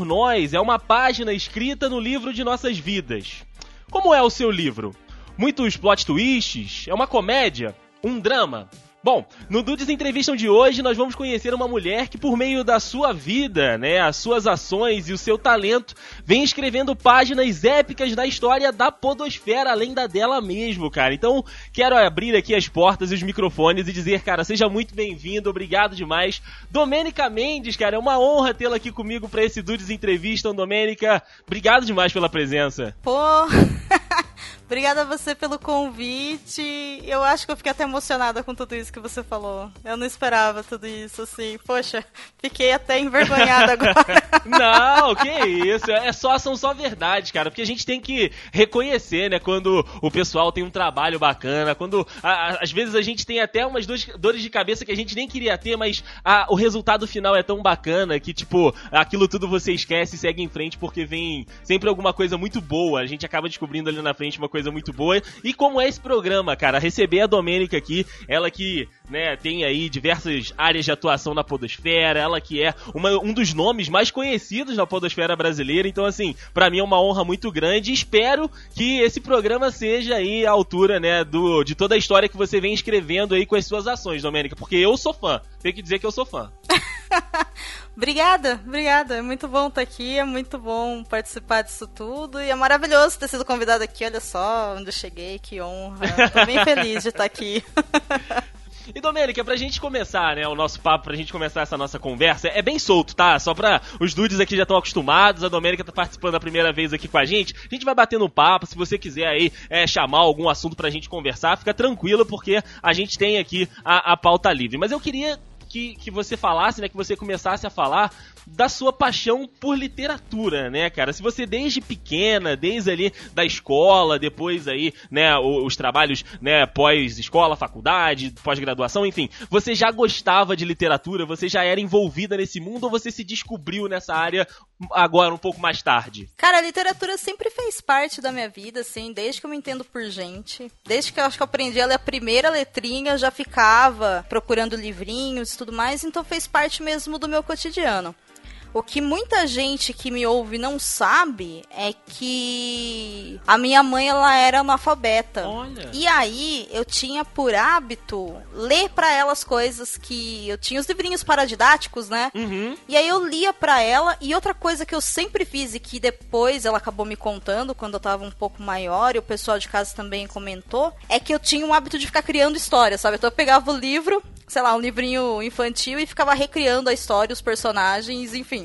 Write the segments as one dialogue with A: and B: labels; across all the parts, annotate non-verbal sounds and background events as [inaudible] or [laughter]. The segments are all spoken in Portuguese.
A: por Nós é uma página escrita no livro de nossas vidas. Como é o seu livro? Muitos plot twists? É uma comédia? Um drama? Bom, no Dudes Entrevistam de hoje nós vamos conhecer uma mulher que por meio da sua vida, né, as suas ações e o seu talento, vem escrevendo páginas épicas na história da podosfera, além da dela mesmo, cara. Então, quero abrir aqui as portas e os microfones e dizer, cara, seja muito bem-vindo, obrigado demais. Domênica Mendes, cara, é uma honra tê-la aqui comigo para esse Dudes Entrevistam, Domênica. Obrigado demais pela presença.
B: Pô... [laughs] Obrigada a você pelo convite. Eu acho que eu fiquei até emocionada com tudo isso que você falou. Eu não esperava tudo isso, assim. Poxa, fiquei até envergonhada [laughs] agora.
A: não, que isso. É só, são só verdades, cara. Porque a gente tem que reconhecer, né? Quando o pessoal tem um trabalho bacana, quando a, a, às vezes a gente tem até umas dores de cabeça que a gente nem queria ter, mas a, o resultado final é tão bacana que, tipo, aquilo tudo você esquece e segue em frente porque vem sempre alguma coisa muito boa. A gente acaba descobrindo ali na frente uma coisa muito boa. E como é esse programa, cara? Receber a Domênica aqui, ela que né, tem aí diversas áreas de atuação na podosfera, ela que é uma, um dos nomes mais conhecidos na podosfera brasileira, então assim, para mim é uma honra muito grande espero que esse programa seja aí à altura, né, do, de toda a história que você vem escrevendo aí com as suas ações, Domênica, porque eu sou fã, tenho que dizer que eu sou fã. [laughs]
B: obrigada, obrigada, é muito bom estar aqui, é muito bom participar disso tudo e é maravilhoso ter sido convidado aqui, olha só onde eu cheguei, que honra, tô bem feliz de estar aqui. [laughs]
A: E Domênica, pra gente começar, né, o nosso papo, pra gente começar essa nossa conversa, é bem solto, tá? Só pra os dudes aqui já estão acostumados, a Domênica tá participando a primeira vez aqui com a gente. A gente vai batendo papo, se você quiser aí é, chamar algum assunto pra gente conversar, fica tranquilo, porque a gente tem aqui a, a pauta livre. Mas eu queria que, que você falasse, né, que você começasse a falar da sua paixão por literatura, né, cara? Se você desde pequena, desde ali da escola, depois aí, né, os, os trabalhos, né, pós-escola, faculdade, pós-graduação, enfim, você já gostava de literatura, você já era envolvida nesse mundo ou você se descobriu nessa área agora um pouco mais tarde?
B: Cara, a literatura sempre fez parte da minha vida, assim, desde que eu me entendo por gente. Desde que eu acho que eu aprendi a primeira letrinha, eu já ficava procurando livrinhos e tudo mais, então fez parte mesmo do meu cotidiano. O que muita gente que me ouve não sabe é que a minha mãe ela era analfabeta. Olha. E aí eu tinha por hábito ler para ela as coisas que eu tinha os livrinhos paradidáticos, né? Uhum. E aí eu lia para ela e outra coisa que eu sempre fiz e que depois ela acabou me contando quando eu tava um pouco maior e o pessoal de casa também comentou, é que eu tinha um hábito de ficar criando histórias, sabe? Então eu pegava o livro, sei lá, um livrinho infantil e ficava recriando a história, os personagens, enfim.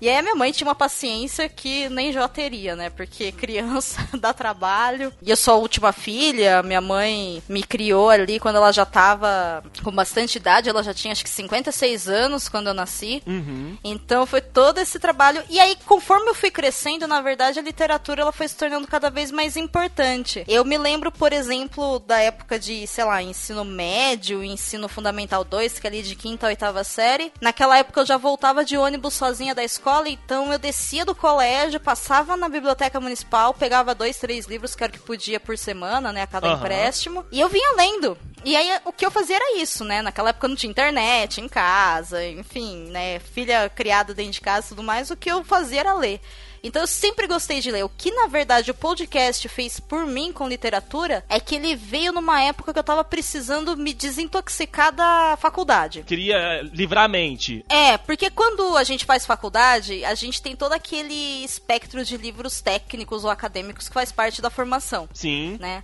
B: E aí a minha mãe tinha uma paciência que nem já teria, né? Porque [laughs] criança [laughs] dá trabalho. E eu sou a última filha, minha mãe me criou ali quando ela já tava com bastante idade, ela já tinha acho que 56 anos quando eu nasci. Uhum. Então foi todo esse trabalho. E aí, conforme eu fui crescendo, na verdade, a literatura ela foi se tornando cada vez mais importante. Eu me lembro, por exemplo, da época de, sei lá, ensino médio, ensino fundamental 2, que é ali de quinta a oitava série. Naquela época eu já voltava de ônibus sozinha da escola escola, então eu descia do colégio, passava na biblioteca municipal, pegava dois, três livros, que era o que podia por semana, né, a cada uhum. empréstimo, e eu vinha lendo. E aí o que eu fazia era isso, né? Naquela época não tinha internet em casa, enfim, né? Filha criada dentro de casa e tudo mais, o que eu fazia era ler. Então eu sempre gostei de ler. O que na verdade o podcast fez por mim com literatura é que ele veio numa época que eu tava precisando me desintoxicar da faculdade.
A: Queria livrar a mente.
B: É, porque quando a gente faz faculdade, a gente tem todo aquele espectro de livros técnicos ou acadêmicos que faz parte da formação.
A: Sim.
B: Né?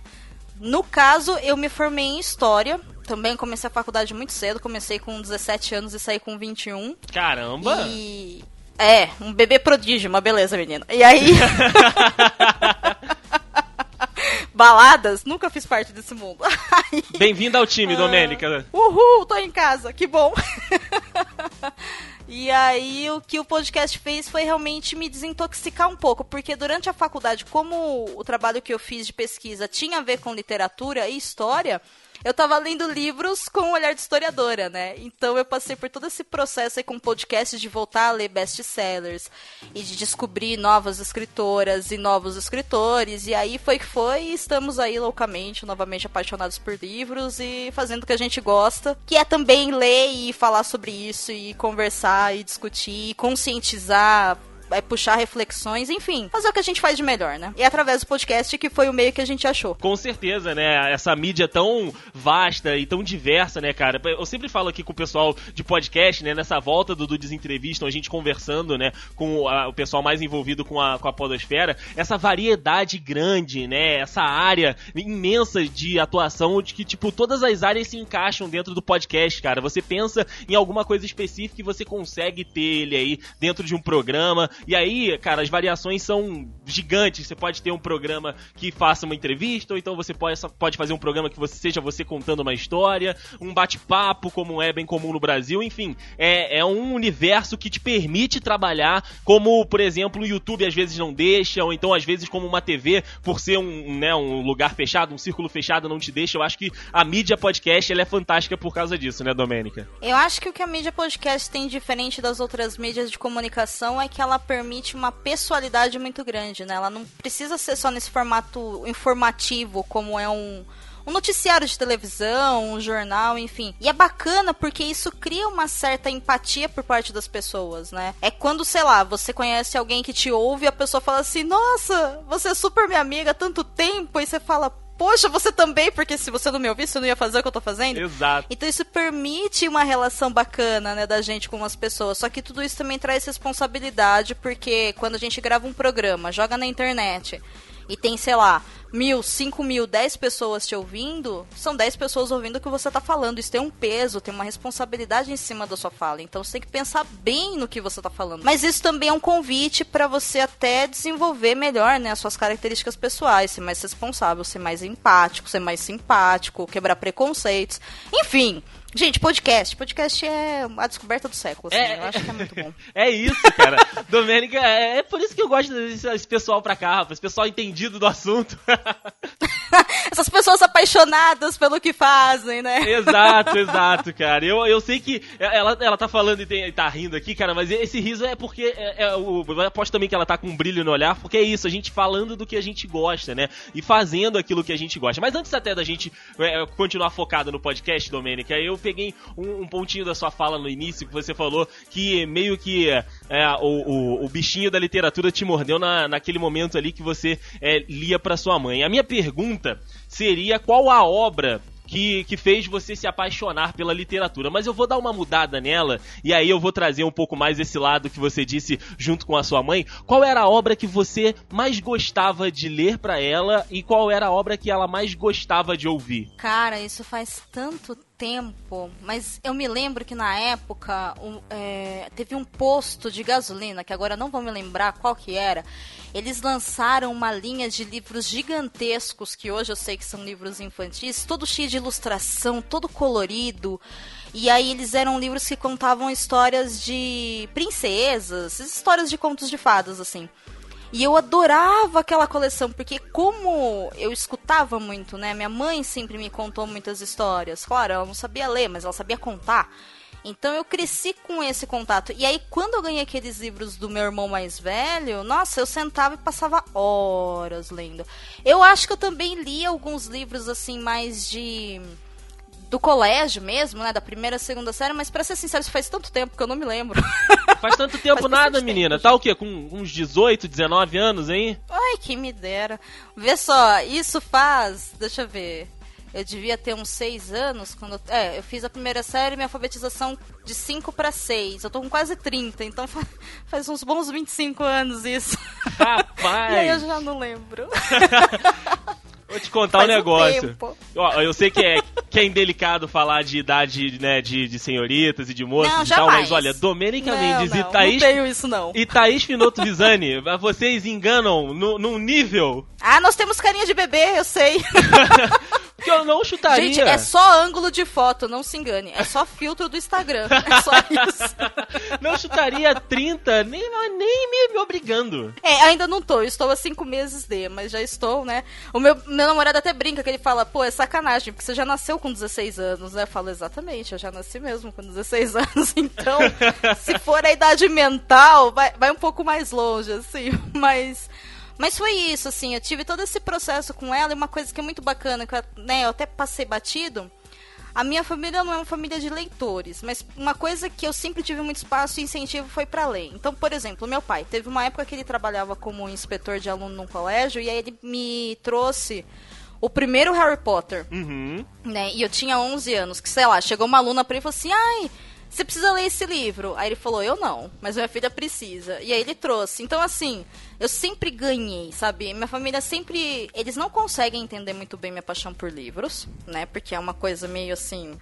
B: No caso, eu me formei em História. Também comecei a faculdade muito cedo. Comecei com 17 anos e saí com 21.
A: Caramba!
B: E é, um bebê prodígio, uma beleza, menina. E aí. [laughs] Baladas, nunca fiz parte desse mundo.
A: Bem-vinda ao time, ah, Domênica.
B: Uhul, tô em casa, que bom. E aí o que o podcast fez foi realmente me desintoxicar um pouco, porque durante a faculdade, como o trabalho que eu fiz de pesquisa tinha a ver com literatura e história, eu tava lendo livros com um olhar de historiadora, né? Então eu passei por todo esse processo aí com podcasts de voltar a ler best-sellers e de descobrir novas escritoras e novos escritores. E aí foi que foi e estamos aí loucamente, novamente apaixonados por livros e fazendo o que a gente gosta, que é também ler e falar sobre isso e conversar e discutir e conscientizar é, puxar reflexões, enfim, fazer o que a gente faz de melhor, né? E através do podcast que foi o meio que a gente achou.
A: Com certeza, né? Essa mídia tão vasta e tão diversa, né, cara? Eu sempre falo aqui com o pessoal de podcast, né? Nessa volta do, do Desentrevista, a gente conversando, né? Com a, o pessoal mais envolvido com a, com a podosfera. Essa variedade grande, né? Essa área imensa de atuação de que, tipo, todas as áreas se encaixam dentro do podcast, cara. Você pensa em alguma coisa específica e você consegue ter ele aí dentro de um programa. E aí, cara, as variações são gigantes. Você pode ter um programa que faça uma entrevista, ou então você pode, pode fazer um programa que você, seja você contando uma história, um bate-papo, como é bem comum no Brasil. Enfim, é, é um universo que te permite trabalhar como, por exemplo, o YouTube às vezes não deixa, ou então às vezes como uma TV, por ser um, né, um lugar fechado, um círculo fechado, não te deixa. Eu acho que a mídia podcast ela é fantástica por causa disso, né, Domênica?
B: Eu acho que o que a mídia podcast tem diferente das outras mídias de comunicação é que ela permite uma pessoalidade muito grande, né? Ela não precisa ser só nesse formato informativo, como é um um noticiário de televisão, um jornal, enfim. E é bacana porque isso cria uma certa empatia por parte das pessoas, né? É quando, sei lá, você conhece alguém que te ouve e a pessoa fala assim: Nossa, você é super minha amiga há tanto tempo, e você fala, poxa, você também, porque se você não me ouvisse, você não ia fazer o que eu tô fazendo.
A: Exato.
B: Então isso permite uma relação bacana, né, da gente com as pessoas. Só que tudo isso também traz responsabilidade, porque quando a gente grava um programa, joga na internet e tem, sei lá, mil, cinco mil, dez pessoas te ouvindo, são dez pessoas ouvindo o que você tá falando. Isso tem um peso, tem uma responsabilidade em cima da sua fala. Então você tem que pensar bem no que você tá falando. Mas isso também é um convite para você até desenvolver melhor, né, as suas características pessoais, ser mais responsável, ser mais empático, ser mais simpático, quebrar preconceitos. Enfim, Gente, podcast. Podcast é a descoberta do século, assim. É, eu acho que é muito bom. [laughs]
A: É isso, cara. [laughs] Domênica, é, é, por isso que eu gosto desse pessoal pra cá, rapaz. Esse pessoal entendido do assunto. [laughs]
B: Essas pessoas apaixonadas pelo que fazem, né?
A: Exato, [laughs] exato, cara. Eu, eu sei que ela, ela tá falando e tem, tá rindo aqui, cara, mas esse riso é porque. É, é, o, eu aposto também que ela tá com um brilho no olhar, porque é isso, a gente falando do que a gente gosta, né? E fazendo aquilo que a gente gosta. Mas antes até da gente é, continuar focado no podcast, Domênica, eu peguei um, um, pontinho da sua fala no início que você falou que meio que é, o, o, o, bichinho da literatura te mordeu na, naquele momento ali que você é, lia para sua mãe. A minha pergunta seria qual a obra que, que fez você se apaixonar pela literatura. Mas eu vou dar uma mudada nela e aí eu vou trazer um pouco mais esse lado que você disse junto com a sua mãe. Qual era a obra que você mais gostava de ler para ela e qual era a obra que ela mais gostava de ouvir?
B: Cara, isso faz tanto tempo, mas eu me lembro que na época um, é, teve um posto de gasolina, que agora não vou me lembrar qual que era. Eles lançaram uma linha de livros gigantescos, que hoje eu sei que são livros infantis, todo cheio de ilustração, todo colorido. E aí eles eram livros que contavam histórias de princesas, histórias de contos de fadas, assim. E eu adorava aquela coleção, porque como eu escutava muito, né? Minha mãe sempre me contou muitas histórias. Claro, ela não sabia ler, mas ela sabia contar. Então eu cresci com esse contato. E aí, quando eu ganhei aqueles livros do meu irmão mais velho, nossa, eu sentava e passava horas lendo. Eu acho que eu também li alguns livros assim, mais de do colégio mesmo, né? Da primeira, segunda série, mas pra ser sincero, isso faz tanto tempo que eu não me lembro. [laughs]
A: Faz tanto tempo faz nada, menina. Tempo. Tá o quê? Com uns 18, 19 anos, hein?
B: Ai, que me dera. Vê só, isso faz. Deixa eu ver. Eu devia ter uns 6 anos quando. É, eu fiz a primeira série minha alfabetização de 5 para 6. Eu tô com quase 30, então faz uns bons 25 anos isso.
A: Rapaz! [laughs]
B: e aí eu já não lembro. [laughs]
A: Vou te contar Faz um negócio. Um Ó, eu sei que é, que é indelicado falar de idade, né, de, de senhoritas e de moças não, e tal, mas olha, Domênica não, Mendes não, e Thaís.
B: Não tenho isso, não.
A: E Thaís Finoto Visani, [laughs] vocês enganam no, num nível.
B: Ah, nós temos carinha de bebê, eu sei. [laughs]
A: que eu não chutaria.
B: Gente, é só ângulo de foto, não se engane. É só filtro do Instagram. É só isso. [laughs]
A: não chutaria 30, nem, nem me, obrigando.
B: É, ainda não tô. Estou há cinco meses de, mas já estou, né? O meu, meu namorado até brinca que ele fala, pô, é sacanagem, porque você já nasceu com 16 anos, né? Eu falo, exatamente, eu já nasci mesmo com 16 [laughs] anos. Então, se for a idade mental, vai, vai um pouco mais longe, assim. Mas. Mas foi isso, assim, eu tive todo esse processo com ela e uma coisa que é muito bacana, que eu, né, eu até passei batido. A minha família não é uma família de leitores, mas uma coisa que eu sempre tive muito espaço e incentivo foi para ler. Então, por exemplo, meu pai, teve uma época que ele trabalhava como inspetor de aluno num colégio e aí ele me trouxe o primeiro Harry Potter.
A: Uhum.
B: Né? E eu tinha 11 anos, que sei lá, chegou uma aluna pra ele e falou assim: "Ai, você precisa ler esse livro. Aí ele falou, eu não, mas minha filha precisa. E aí ele trouxe. Então, assim, eu sempre ganhei, sabe? Minha família sempre. Eles não conseguem entender muito bem minha paixão por livros, né? Porque é uma coisa meio assim.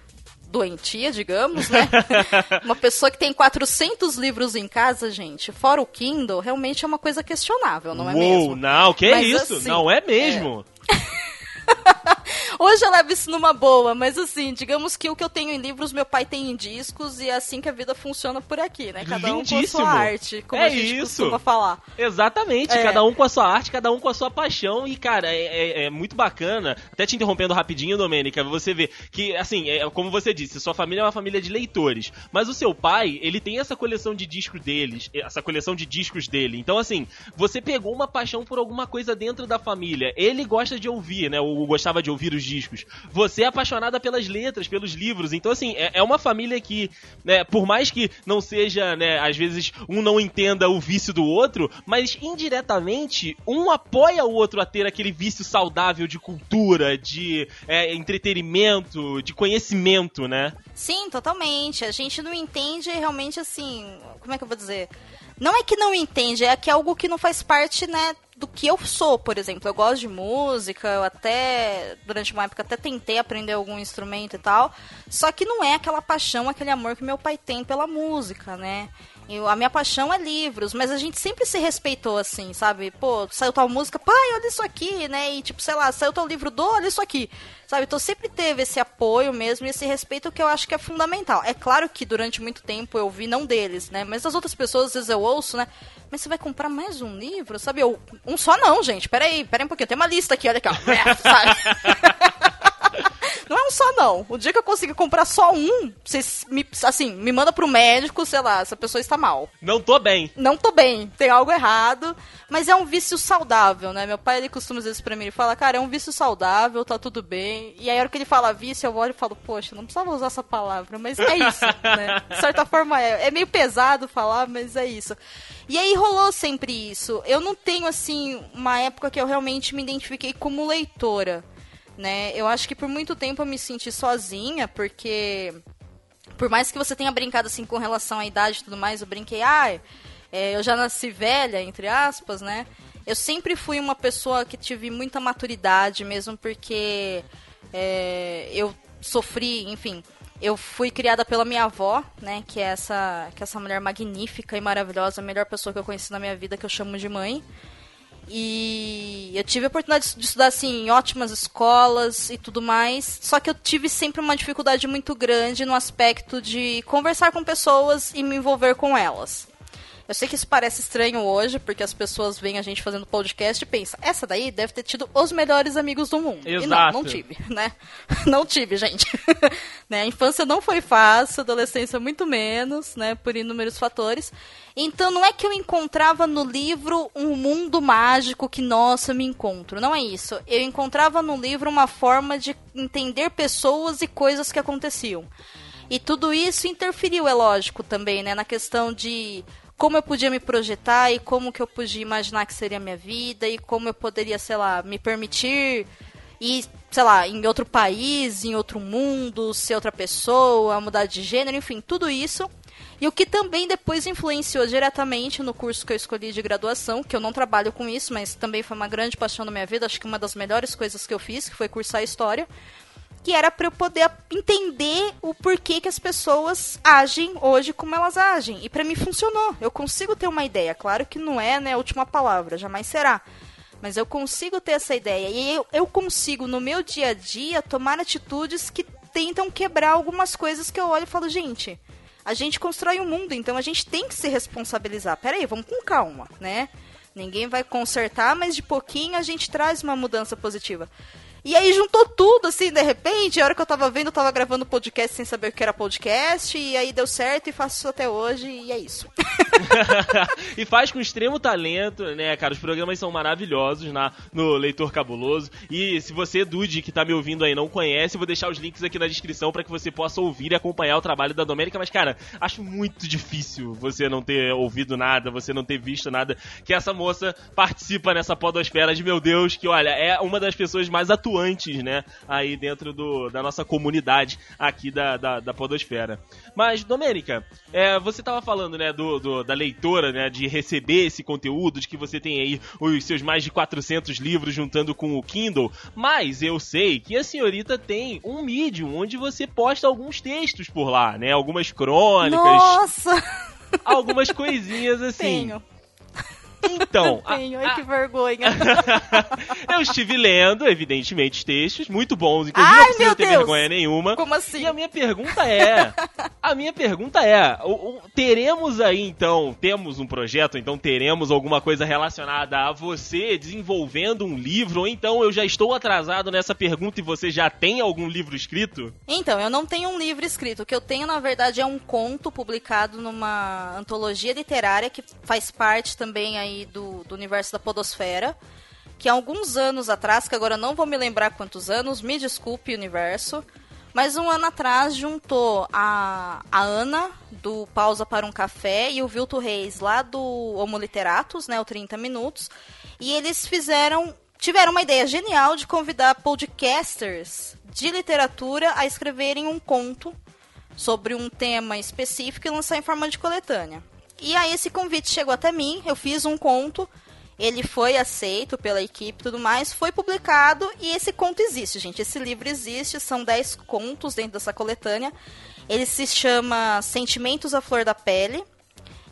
B: Doentia, digamos, né? [laughs] uma pessoa que tem 400 livros em casa, gente, fora o Kindle, realmente é uma coisa questionável, não é
A: Uou,
B: mesmo?
A: Não, que
B: Mas,
A: isso?
B: assim,
A: não é mesmo.
B: Hoje eu levo isso numa boa, mas assim, digamos que o que eu tenho em livros, meu pai tem em discos, e é assim que a vida funciona por aqui, né? Cada um com a sua arte, como
A: É
B: a gente
A: isso.
B: costuma falar.
A: Exatamente,
B: É.
A: cada um com a sua arte, cada um com a sua paixão. E, cara, é, é- é muito bacana. Até te interrompendo rapidinho, Domênica, você vê que, assim, é, como você disse, sua família é uma família de leitores. Mas o seu pai, ele tem essa coleção de discos deles, essa coleção de discos dele. Então, assim, você pegou uma paixão por alguma coisa dentro da família. Ele gosta de ouvir, né? Ou gostava de ouvir os discos. Você é apaixonada pelas letras, pelos livros. Então, assim, é, é uma família que, né, por mais que não seja, né, às vezes um não entenda o vício do outro, mas indiretamente um apoia o outro a ter aquele vício saudável de cultura, de é, entretenimento, de conhecimento, né?
B: Sim, totalmente. A gente não entende realmente assim. Como é que eu vou dizer? Não é que não entende, é que é algo que não faz parte, né, do que eu sou, por exemplo. Eu gosto de música, eu até, durante uma época, até tentei aprender algum instrumento e tal. Só que não é aquela paixão, aquele amor que meu pai tem pela música, né? Eu, a minha paixão é livros, mas a gente sempre se respeitou assim, sabe? Pô, saiu tal música, pai, olha isso aqui, né? E tipo, sei lá, saiu tal livro, do, olha isso aqui. Sabe? Então sempre teve esse apoio mesmo e esse respeito que eu acho que é fundamental. É claro que durante muito tempo eu vi não deles, né? Mas das outras pessoas, às vezes eu ouço, né? Mas você vai comprar mais um livro? Sabe? Eu, um só não, gente. Peraí, peraí um pouquinho. Tem uma lista aqui, olha aqui, ó. [laughs] Sabe? Não é um só, não. O dia que eu conseguir comprar só um, vocês me, assim, me manda pro médico, sei lá, essa pessoa está mal.
A: Não tô bem.
B: Não tô bem, tem algo errado, mas é um vício saudável, né? Meu pai, ele costuma dizer isso pra mim, ele fala, cara, é um vício saudável, tá tudo bem. E aí, a hora que ele fala vício, eu olho e falo, poxa, não precisava usar essa palavra, mas é isso, né? [laughs] De certa forma é. É meio pesado falar, mas é isso. E aí rolou sempre isso. Eu não tenho, assim, uma época que eu realmente me identifiquei como leitora né? Eu acho que por muito tempo eu me senti sozinha, porque por mais que você tenha brincado assim com relação à idade e tudo mais, eu brinquei, ah, é, eu já nasci velha, entre aspas, né? Eu sempre fui uma pessoa que tive muita maturidade, mesmo porque é, eu sofri, enfim, eu fui criada pela minha avó, né, que é essa, que é essa mulher magnífica e maravilhosa, a melhor pessoa que eu conheci na minha vida, que eu chamo de mãe. E eu tive a oportunidade de estudar assim em ótimas escolas e tudo mais. Só que eu tive sempre uma dificuldade muito grande no aspecto de conversar com pessoas e me envolver com elas. Eu sei que isso parece estranho hoje, porque as pessoas veem a gente fazendo podcast e pensam, essa daí deve ter tido os melhores amigos do mundo. E não,
A: Exato.
B: não tive, né? [laughs] Não tive, gente. [laughs] né? A infância não foi fácil, a adolescência muito menos, né? Por inúmeros fatores. Então não é que eu encontrava no livro um mundo mágico que, nossa, eu me encontro. Não é isso. Eu encontrava no livro uma forma de entender pessoas e coisas que aconteciam. E tudo isso interferiu, é lógico, também, né? Na questão de como eu podia me projetar e como que eu podia imaginar que seria a minha vida e como eu poderia, sei lá, me permitir ir, sei lá, em outro país, em outro mundo, ser outra pessoa, mudar de gênero, enfim, tudo isso. E o que também depois influenciou diretamente no curso que eu escolhi de graduação, que eu não trabalho com isso, mas também foi uma grande paixão da minha vida, acho que uma das melhores coisas que eu fiz, que foi cursar História, que era para eu poder entender o porquê que as pessoas agem hoje como elas agem. E para mim funcionou. Eu consigo ter uma ideia. Claro que não é né, a última palavra, jamais será. Mas eu consigo ter essa ideia. E eu, eu consigo, no meu dia a dia, tomar atitudes que tentam quebrar algumas coisas que eu olho e falo, gente, a gente constrói o um mundo, então a gente tem que se responsabilizar. Peraí, vamos com calma, né? Ninguém vai consertar, mas de pouquinho a gente traz uma mudança positiva. E aí juntou tudo, assim, de repente, a hora que eu tava vendo, eu tava gravando podcast sem saber o que era podcast, e aí deu certo e faço até hoje, e é isso. [laughs] [laughs]
A: e faz com extremo talento, né, cara? Os programas são maravilhosos na, no Leitor Cabuloso. E se você, Dude, que tá me ouvindo aí, não conhece, vou deixar os links aqui na descrição para que você possa ouvir e acompanhar o trabalho da Domênica. Mas, cara, acho muito difícil você não ter ouvido nada, você não ter visto nada, que essa moça participa nessa podosfera de meu Deus, que olha, é uma das pessoas mais atuantes, né, aí dentro do, da nossa comunidade aqui da, da, da podosfera. Mas, Domênica, é, você tava falando, né, do, do, da leitora, né, de receber esse conteúdo, de que você tem aí os seus mais de 400 livros juntando com o Kindle, mas eu sei que a senhorita tem um Medium onde você posta alguns textos por lá, né, algumas crônicas.
B: Nossa!
A: Algumas coisinhas assim.
B: Tenho.
A: Então, [laughs]
B: Tenho, ai que vergonha. [laughs]
A: eu estive lendo, evidentemente, textos muito bons, inclusive
B: Ai,
A: não
B: meu
A: ter
B: Deus!
A: vergonha nenhuma.
B: Como assim?
A: E a minha pergunta é, a minha pergunta é, o- o- teremos aí então, temos um projeto, então teremos alguma coisa relacionada a você desenvolvendo um livro, ou então eu já estou atrasado nessa pergunta e você já tem algum livro escrito?
B: Então, eu não tenho um livro escrito. O que eu tenho, na verdade, é um conto publicado numa antologia literária que faz parte também aí do, do universo da podosfera. Que há alguns anos atrás, que agora não vou me lembrar quantos anos, me desculpe, universo. Mas um ano atrás juntou a, a Ana, do Pausa para um Café, e o Vilto Reis, lá do Homo Literatus, né, o 30 Minutos. E eles fizeram, tiveram uma ideia genial de convidar podcasters de literatura a escreverem um conto sobre um tema específico e lançar em forma de coletânea. E aí esse convite chegou até mim, eu fiz um conto, ele foi aceito pela equipe e tudo mais, foi publicado e esse conto existe, gente. Esse livro existe, são 10 contos dentro dessa coletânea. Ele se chama Sentimentos à Flor da Pele.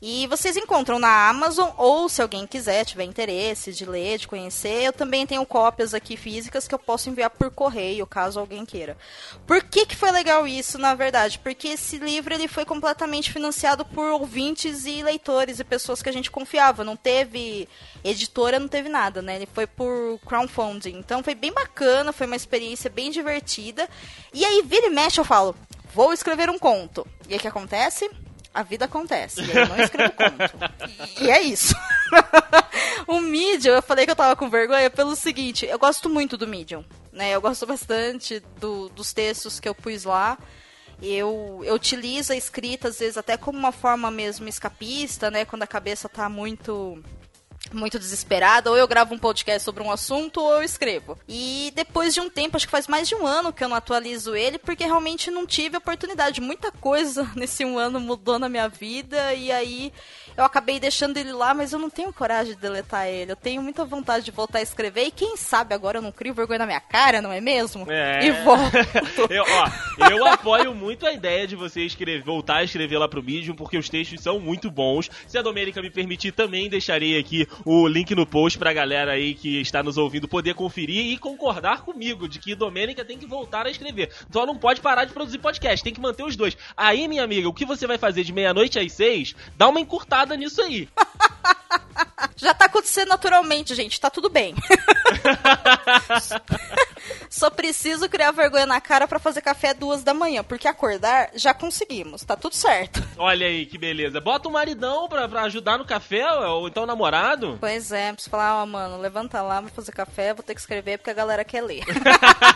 B: E vocês encontram na Amazon, ou se alguém quiser, tiver interesse de ler, de conhecer, eu também tenho cópias aqui físicas que eu posso enviar por correio, caso alguém queira. Por que, que foi legal isso, na verdade? Porque esse livro ele foi completamente financiado por ouvintes e leitores e pessoas que a gente confiava. Não teve editora, não teve nada, né? Ele foi por crowdfunding. Então foi bem bacana, foi uma experiência bem divertida. E aí, vira e mexe, eu falo, vou escrever um conto. E aí o que acontece? A vida acontece. E eu não escrevo conto. E, [laughs] e é isso. [laughs] o Medium, eu falei que eu tava com vergonha pelo seguinte, eu gosto muito do Medium. Né? Eu gosto bastante do- dos textos que eu pus lá. Eu, eu utilizo a escrita, às vezes, até como uma forma mesmo escapista, né? Quando a cabeça tá muito muito desesperada, ou eu gravo um podcast sobre um assunto, ou eu escrevo. E depois de um tempo, acho que faz mais de um ano que eu não atualizo ele, porque realmente não tive oportunidade. Muita coisa [laughs] nesse um ano mudou na minha vida, e aí eu acabei deixando ele lá, mas eu não tenho coragem de deletar ele. Eu tenho muita vontade de voltar a escrever, e quem sabe agora eu não crio vergonha na minha cara, não é mesmo?
A: É.
B: E volto. [laughs]
A: eu, ó, eu apoio muito a ideia de você escrever, voltar a escrever lá pro Medium, porque os textos são muito bons. Se a Domênica me permitir, também deixarei aqui o link no post pra galera aí que está nos ouvindo poder conferir e concordar comigo de que Domênica tem que voltar a escrever. Só não pode parar de produzir podcast, tem que manter os dois. Aí, minha amiga, o que você vai fazer de meia-noite às seis, dá uma encurtada nisso aí. [laughs]
B: Já tá acontecendo naturalmente, gente. Tá tudo bem. [laughs] Só preciso criar vergonha na cara pra fazer café duas da manhã, porque acordar já conseguimos, tá tudo certo. [laughs]
A: Olha aí que beleza. Bota o maridão pra, pra ajudar no café, ou então o namorado.
B: Pois é, preciso falar, ó, mano, levanta lá, vou fazer café, vou ter que escrever porque a galera quer ler.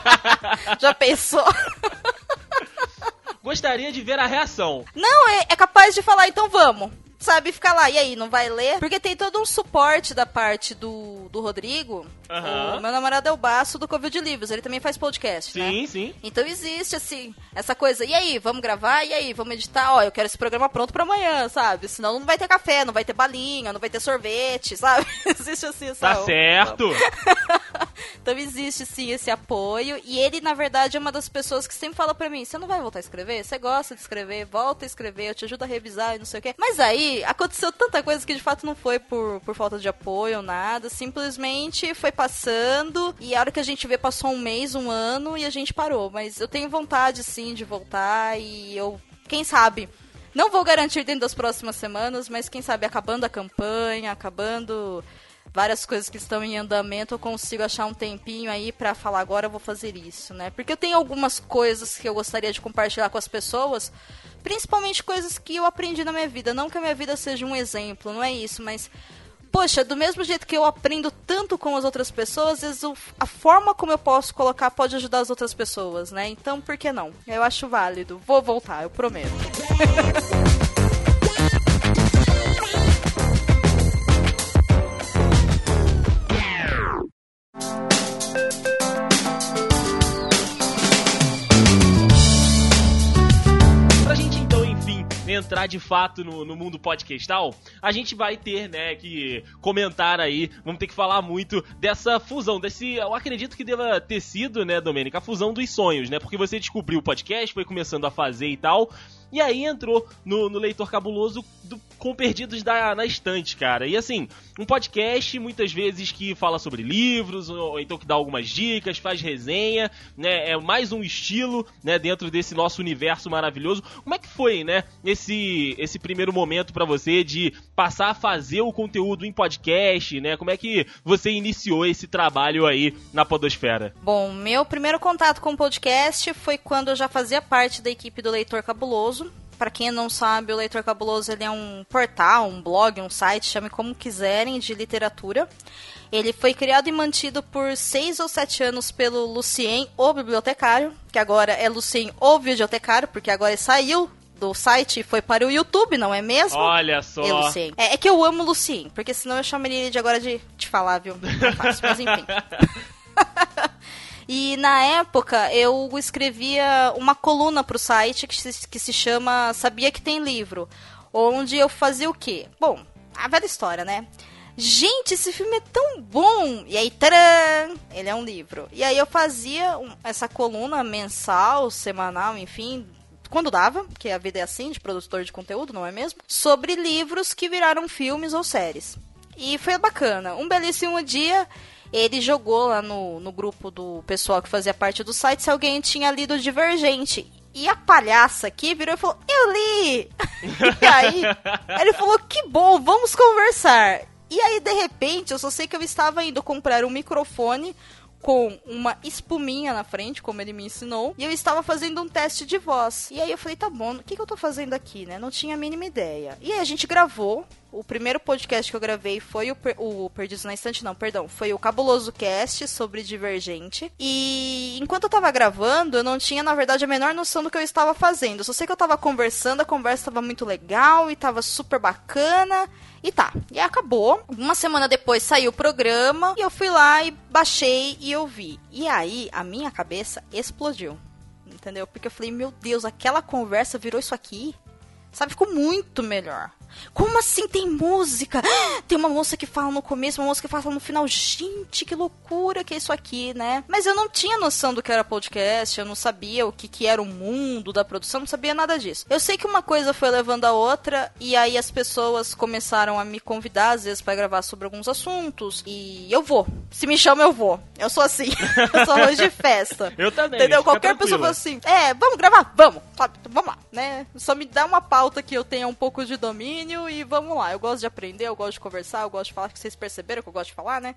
B: [laughs] já pensou?
A: Gostaria de ver a reação.
B: Não, é, é capaz de falar, então vamos. Sabe, ficar lá, e aí, não vai ler? Porque tem todo um suporte da parte do, do Rodrigo.
A: Aham.
B: O meu namorado é o Baço do Covil de Livros, ele também faz podcast, né?
A: Sim, sim.
B: Então existe, assim, essa coisa. E aí, vamos gravar? E aí, vamos editar? Ó, eu quero esse programa pronto pra amanhã, sabe? Senão não vai ter café, não vai ter balinha, não vai ter sorvete, [laughs] sabe? existe assim,
A: Tá
B: sabe?
A: certo. [laughs]
B: Então existe, sim, esse apoio. E ele, na verdade, é uma das pessoas que sempre fala pra mim: você não vai voltar a escrever? Você gosta de escrever? Volta a escrever, eu te ajudo a revisar e não sei o quê. Mas aí, aconteceu tanta coisa que de fato não foi por, por falta de apoio ou nada. Simplesmente foi passando. E a hora que a gente vê, passou um mês, um ano e a gente parou. Mas eu tenho vontade, sim, de voltar. E eu, quem sabe. Não vou garantir dentro das próximas semanas, mas quem sabe acabando a campanha, acabando várias coisas que estão em andamento, eu consigo achar um tempinho aí pra falar agora eu vou fazer isso, né? Porque eu tenho algumas coisas que eu gostaria de compartilhar com as pessoas, Principalmente coisas que eu aprendi na minha vida. Não que a minha vida seja um exemplo, não é isso, mas poxa, do mesmo jeito que eu aprendo tanto com as outras pessoas, às vezes a forma como eu posso colocar pode ajudar as outras pessoas, né? Então, por que não? Eu acho válido. Vou voltar, eu prometo. [laughs]
A: entrar de fato no, no mundo podcastal, a gente vai ter, né, que comentar aí, vamos ter que falar muito dessa fusão, desse, eu acredito que deva ter sido, né, Domênica, a fusão dos sonhos, né, porque você descobriu o podcast, foi começando a fazer e tal, e aí entrou no, no leitor cabuloso do, com Perdidos da, na Estante, cara. E assim, um podcast muitas vezes que fala sobre livros, ou, então que dá algumas dicas, faz resenha, né? É mais um estilo, né, dentro desse nosso universo maravilhoso. Como é que foi, né, esse, esse primeiro momento para você de passar a fazer o conteúdo em podcast, né? Como é que você iniciou esse trabalho aí na Podosfera?
B: Bom, meu primeiro contato com o podcast foi quando eu já fazia parte da equipe do Leitor Cabuloso. Para quem não sabe, o Leitor Cabuloso ele é um portal, um blog, um site, chame como quiserem, de literatura. Ele foi criado e mantido por seis ou sete anos pelo Lucien, o bibliotecário, que agora é Lucien, o bibliotecário, porque agora ele saiu do site e foi para o YouTube, não é mesmo?
A: Olha só.
B: É, é, é que eu amo o Lucien, porque senão eu chamaria ele de agora de te falar, viu? Não fácil, mas enfim. [laughs] E na época eu escrevia uma coluna para o site que se, que se chama Sabia que tem livro, onde eu fazia o quê? Bom, a velha história, né? Gente, esse filme é tão bom! E aí, taran! Ele é um livro. E aí eu fazia essa coluna mensal, semanal, enfim, quando dava, que a vida é assim, de produtor de conteúdo, não é mesmo? Sobre livros que viraram filmes ou séries. E foi bacana. Um belíssimo dia ele jogou lá no, no grupo do pessoal que fazia parte do site se alguém tinha lido Divergente. E a palhaça aqui virou e falou: Eu li! [laughs] e aí, ele falou: Que bom, vamos conversar. E aí, de repente, eu só sei que eu estava indo comprar um microfone com uma espuminha na frente, como ele me ensinou, e eu estava fazendo um teste de voz. E aí eu falei, tá bom, o que, que eu tô fazendo aqui, né? Não tinha a mínima ideia. E aí a gente gravou. O primeiro podcast que eu gravei foi o, per o Perdidos na Estante, não, perdão, foi o Cabuloso Cast sobre Divergente. E enquanto eu tava gravando, eu não tinha, na verdade, a menor noção do que eu estava fazendo. Só sei que eu tava conversando, a conversa tava muito legal e tava super bacana. E tá, e acabou. Uma semana depois saiu o programa e eu fui lá e baixei e ouvi. E aí a minha cabeça explodiu. Entendeu? Porque eu falei, meu Deus, aquela conversa virou isso aqui. Sabe, ficou muito melhor. Como assim tem música? [gasps] Tem uma moça que fala no começo, uma moça que fala no final. Gente, que loucura que é isso aqui, né? Mas eu não tinha noção do que era podcast, eu não sabia o que, que era o mundo da produção, não sabia nada disso. Eu sei que uma coisa foi levando a outra, e aí as pessoas começaram a me convidar, às vezes, para gravar sobre alguns assuntos, e eu vou. Se me chama, eu vou. Eu sou assim. [laughs] eu sou arroz de festa.
A: eu também.
B: Entendeu? Qualquer pessoa fala assim, é, vamos gravar? Vamos. Vamos lá, né? Só me dá uma pauta que eu tenha um pouco de domínio e vamos lá. Eu gosto de aprender, eu gosto de conversar, eu gosto de falar, que vocês perceberam que eu gosto de falar, né?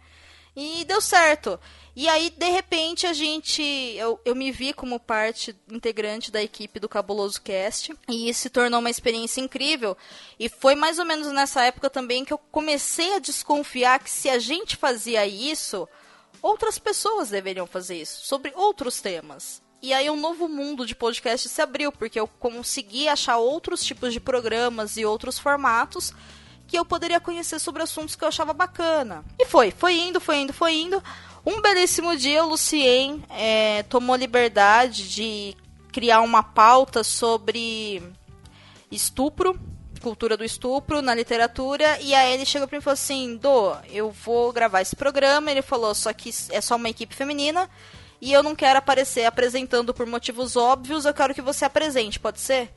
B: E deu certo. E aí, de repente, a gente. Eu, eu me vi como parte integrante da equipe do Cabuloso Cast. E isso se tornou uma experiência incrível. E foi mais ou menos nessa época também que eu comecei a desconfiar que se a gente fazia isso, outras pessoas deveriam fazer isso. Sobre outros temas. E aí um novo mundo de podcast se abriu, porque eu consegui achar outros tipos de programas e outros formatos que eu poderia conhecer sobre assuntos que eu achava bacana. E foi, foi indo, foi indo, foi indo. Um belíssimo dia, o Lucien é, tomou liberdade de criar uma pauta sobre estupro, cultura do estupro na literatura, e aí ele chegou para mim e falou assim: Do, eu vou gravar esse programa. Ele falou, só que é só uma equipe feminina e eu não quero aparecer apresentando por motivos óbvios, eu quero que você apresente, pode ser?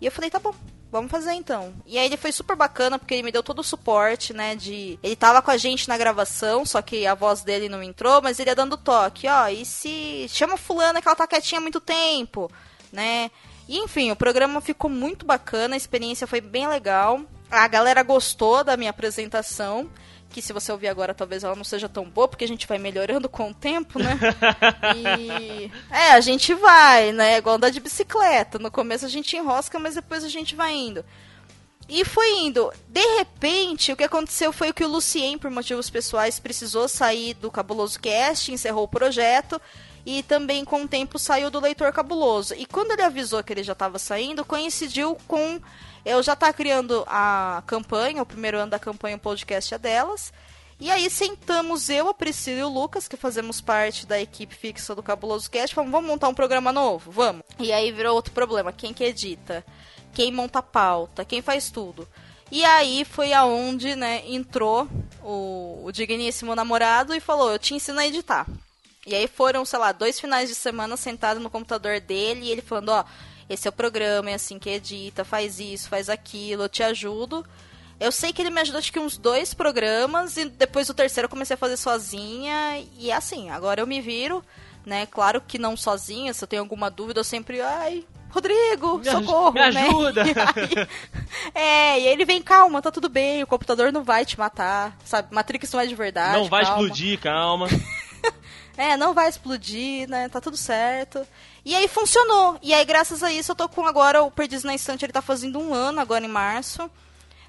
B: E eu falei, tá bom. Vamos fazer então. E aí ele foi super bacana porque ele me deu todo o suporte, né? De. Ele tava com a gente na gravação, só que a voz dele não entrou, mas ele ia dando toque, ó. E se. Chama fulana que ela tá quietinha há muito tempo, né? E enfim, o programa ficou muito bacana, a experiência foi bem legal. A galera gostou da minha apresentação. Que se você ouvir agora talvez ela não seja tão boa, porque a gente vai melhorando com o tempo, né? [laughs] e é, a gente vai, né? Igual andar de bicicleta. No começo a gente enrosca, mas depois a gente vai indo. E foi indo. De repente, o que aconteceu foi que o Lucien, por motivos pessoais, precisou sair do Cabuloso Cast, encerrou o projeto e também com o tempo saiu do Leitor Cabuloso. E quando ele avisou que ele já estava saindo, coincidiu com eu já tá criando a campanha, o primeiro ano da campanha o podcast é delas. E aí sentamos eu, a Priscila e o Lucas, que fazemos parte da equipe fixa do Cabuloso Cast, falamos, vamos montar um programa novo? Vamos. E aí virou outro problema, quem que edita? quem monta a pauta, quem faz tudo. E aí foi aonde, né, entrou o, o digníssimo namorado e falou: Eu te ensino a editar. E aí foram, sei lá, dois finais de semana sentado no computador dele e ele falando: Ó, esse é o programa, é assim que edita, faz isso, faz aquilo, eu te ajudo. Eu sei que ele me ajudou acho que uns dois programas e depois o terceiro eu comecei a fazer sozinha e é assim, agora eu me viro, né? Claro que não sozinha, se eu tenho alguma dúvida eu sempre, ai, Rodrigo, me socorro,
A: me né? ajuda. [laughs]
B: E aí, é, e ele vem, calma, tá tudo bem, o computador não vai te matar, sabe? Matrix não é de verdade.
A: Não vai calma. explodir, calma. [laughs]
B: é, não vai explodir, né? Tá tudo certo. E aí funcionou. E aí, graças a isso, eu tô com agora o Perdiz na Estante, ele tá fazendo um ano agora em março.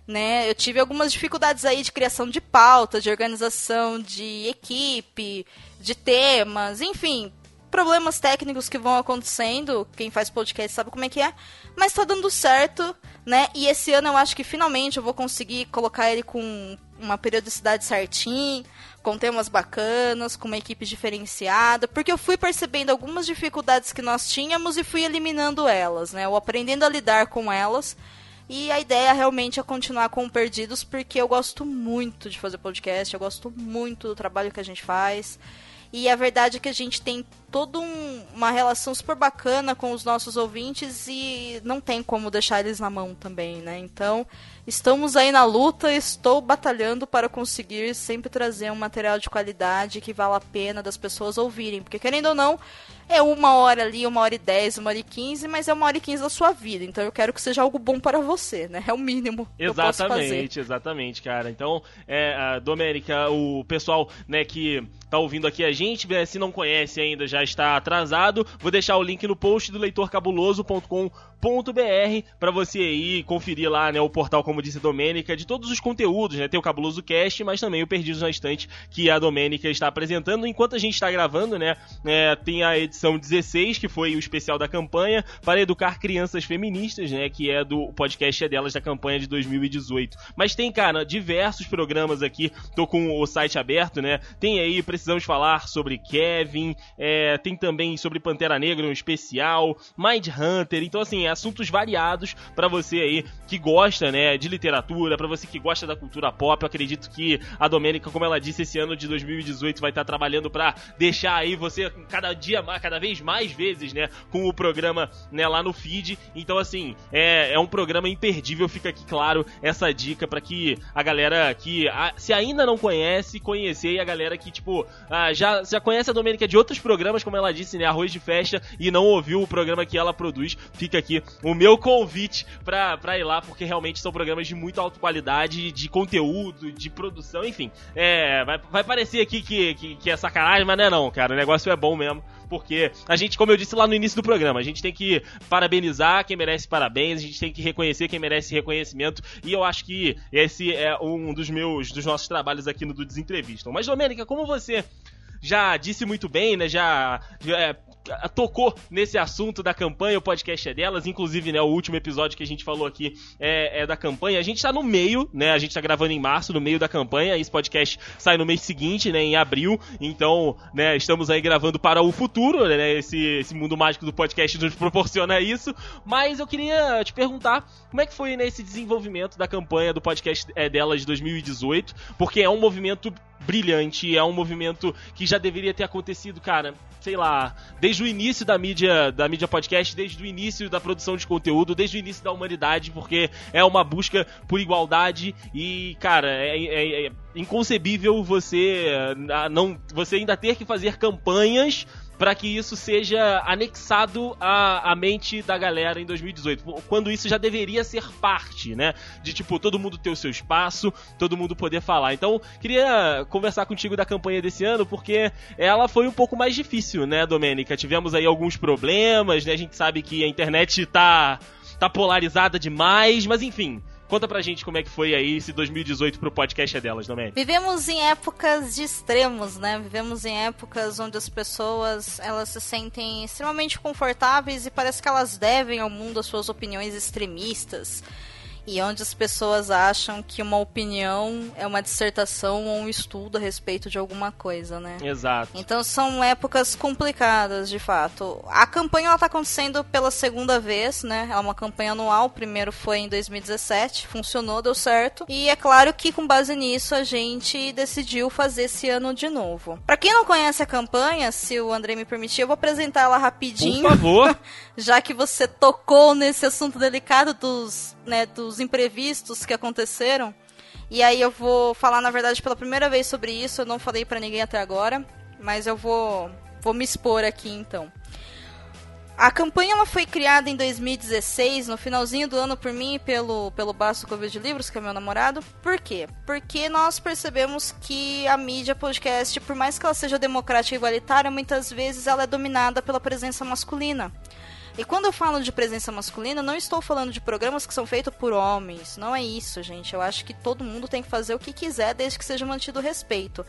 B: Né? Eu tive algumas dificuldades aí de criação de pauta, de organização de equipe, de temas, enfim, problemas técnicos que vão acontecendo, quem faz podcast sabe como é que é, mas tá dando certo, né? E esse ano eu acho que finalmente eu vou conseguir colocar ele com uma periodicidade certinha, com temas bacanas, com uma equipe diferenciada, porque eu fui percebendo algumas dificuldades que nós tínhamos e fui eliminando elas, né? Eu aprendendo a lidar com elas. E a ideia realmente é continuar com o Perdidos, porque eu gosto muito de fazer podcast, eu gosto muito do trabalho que a gente faz. E a verdade é que a gente tem toda um, uma relação super bacana com os nossos ouvintes e não tem como deixar eles na mão também, né? Então, estamos aí na luta, estou batalhando para conseguir sempre trazer um material de qualidade que vale a pena das pessoas ouvirem, porque querendo ou não, é uma hora ali, uma hora e dez, uma hora e quinze, mas é uma hora e quinze da sua vida. Então eu quero que seja algo bom para você, né? É o mínimo
A: exatamente. Exatamente, cara. Então, é, a Domênica, o pessoal né, que tá ouvindo aqui a gente, se não conhece ainda, já está atrasado. Vou deixar o link no post do leitorcabuloso.com .br para você aí conferir lá, né, o portal, como disse a Domênica, de todos os conteúdos, né, tem o Cabuloso Cast, mas também o Perdidos na Estante, que a Domênica está apresentando. Enquanto a gente está gravando, né, é, tem a edição 16, que foi o especial da campanha, para educar crianças feministas, né, que é do podcast é delas da campanha de 2018. Mas tem, cara, diversos programas aqui, tô com o site aberto, né, tem aí, precisamos falar sobre Kevin, é, tem também sobre Pantera Negra, um especial, Mind Hunter, então assim, assuntos variados para você aí que gosta, né, de literatura, para você que gosta da cultura pop. Eu acredito que a Domênica, como ela disse, esse ano de 2018 vai estar trabalhando para deixar aí você cada dia, cada vez mais vezes, né, com o programa, né, lá no feed. Então, assim, é, é um programa imperdível. Fica aqui, claro, essa dica para que a galera que a, se ainda não conhece, conhecer e a galera que, tipo, ah, já, já conhece a Domênica de outros programas, como ela disse, né, Arroz de Festa, e não ouviu o programa que ela produz, fica aqui o meu convite pra, pra ir lá, porque realmente são programas de muita alta qualidade, de conteúdo, de produção, enfim. É, vai, vai parecer aqui que, que, que é sacanagem, mas não é não, cara. O negócio é bom mesmo porque a gente, como eu disse lá no início do programa, a gente tem que parabenizar quem merece parabéns, a gente tem que reconhecer quem merece reconhecimento, e eu acho que esse é um dos meus, dos nossos trabalhos aqui no Dudes Entrevistam. Mas, Domênica, como você já disse muito bem, né? Já é, tocou nesse assunto da campanha, o podcast é delas, inclusive, né, o último episódio que a gente falou aqui é, é, da campanha. A gente tá no meio, né, a gente tá gravando em março, no meio da campanha, esse podcast sai no mês seguinte, né, em abril, então, né, estamos aí gravando para o futuro, né, esse, esse mundo mágico do podcast nos proporciona isso, mas eu queria te perguntar como é que foi nesse né, desenvolvimento da campanha do podcast é, delas de 2018, porque é um movimento brilhante, é um movimento que já deveria ter acontecido, cara, sei lá, desde o início da mídia, da mídia podcast, desde o início da produção de conteúdo, desde o início da humanidade, porque é uma busca por igualdade e, cara, é, é, é inconcebível você não, você ainda ter que fazer campanhas para que isso seja anexado à, à mente da galera em 2018. Quando isso já deveria ser parte, né? De tipo, todo mundo ter o seu espaço, todo mundo poder falar. Então, queria conversar contigo da campanha desse ano, porque ela foi um pouco mais difícil, né, Domênica? Tivemos aí alguns problemas, né? A gente sabe que a internet tá, tá polarizada demais, mas enfim. Conta pra gente como é que foi aí esse 2018 pro podcast é delas, Domênica.
B: Vivemos em épocas de extremos, né? Vivemos em épocas onde as pessoas elas se sentem extremamente confortáveis e parece que elas devem ao mundo as suas opiniões extremistas e onde as pessoas acham que uma opinião é uma dissertação ou um estudo a respeito de alguma coisa, né?
A: Exato.
B: Então são épocas complicadas, de fato. A campanha ela tá acontecendo pela segunda vez, né? É uma campanha anual. O primeiro foi em 2017, funcionou, deu certo. E é claro que com base nisso a gente decidiu fazer esse ano de novo. Para quem não conhece a campanha, se o André me permitir, eu vou apresentar ela rapidinho.
A: Por favor. [laughs]
B: Já que você tocou nesse assunto delicado dos, né, dos imprevistos que aconteceram. E aí eu vou falar, na verdade, pela primeira vez sobre isso. Eu não falei para ninguém até agora, mas eu vou, vou me expor aqui então. A campanha ela foi criada em 2016, no finalzinho do ano, por mim e pelo, pelo Baço Covid de Livros, que é meu namorado. Por quê? Porque nós percebemos que a mídia podcast, por mais que ela seja democrática e igualitária, muitas vezes ela é dominada pela presença masculina. E quando eu falo de presença masculina, não estou falando de programas que são feitos por homens. Não é isso, gente. Eu acho que todo mundo tem que fazer o que quiser, desde que seja mantido o respeito.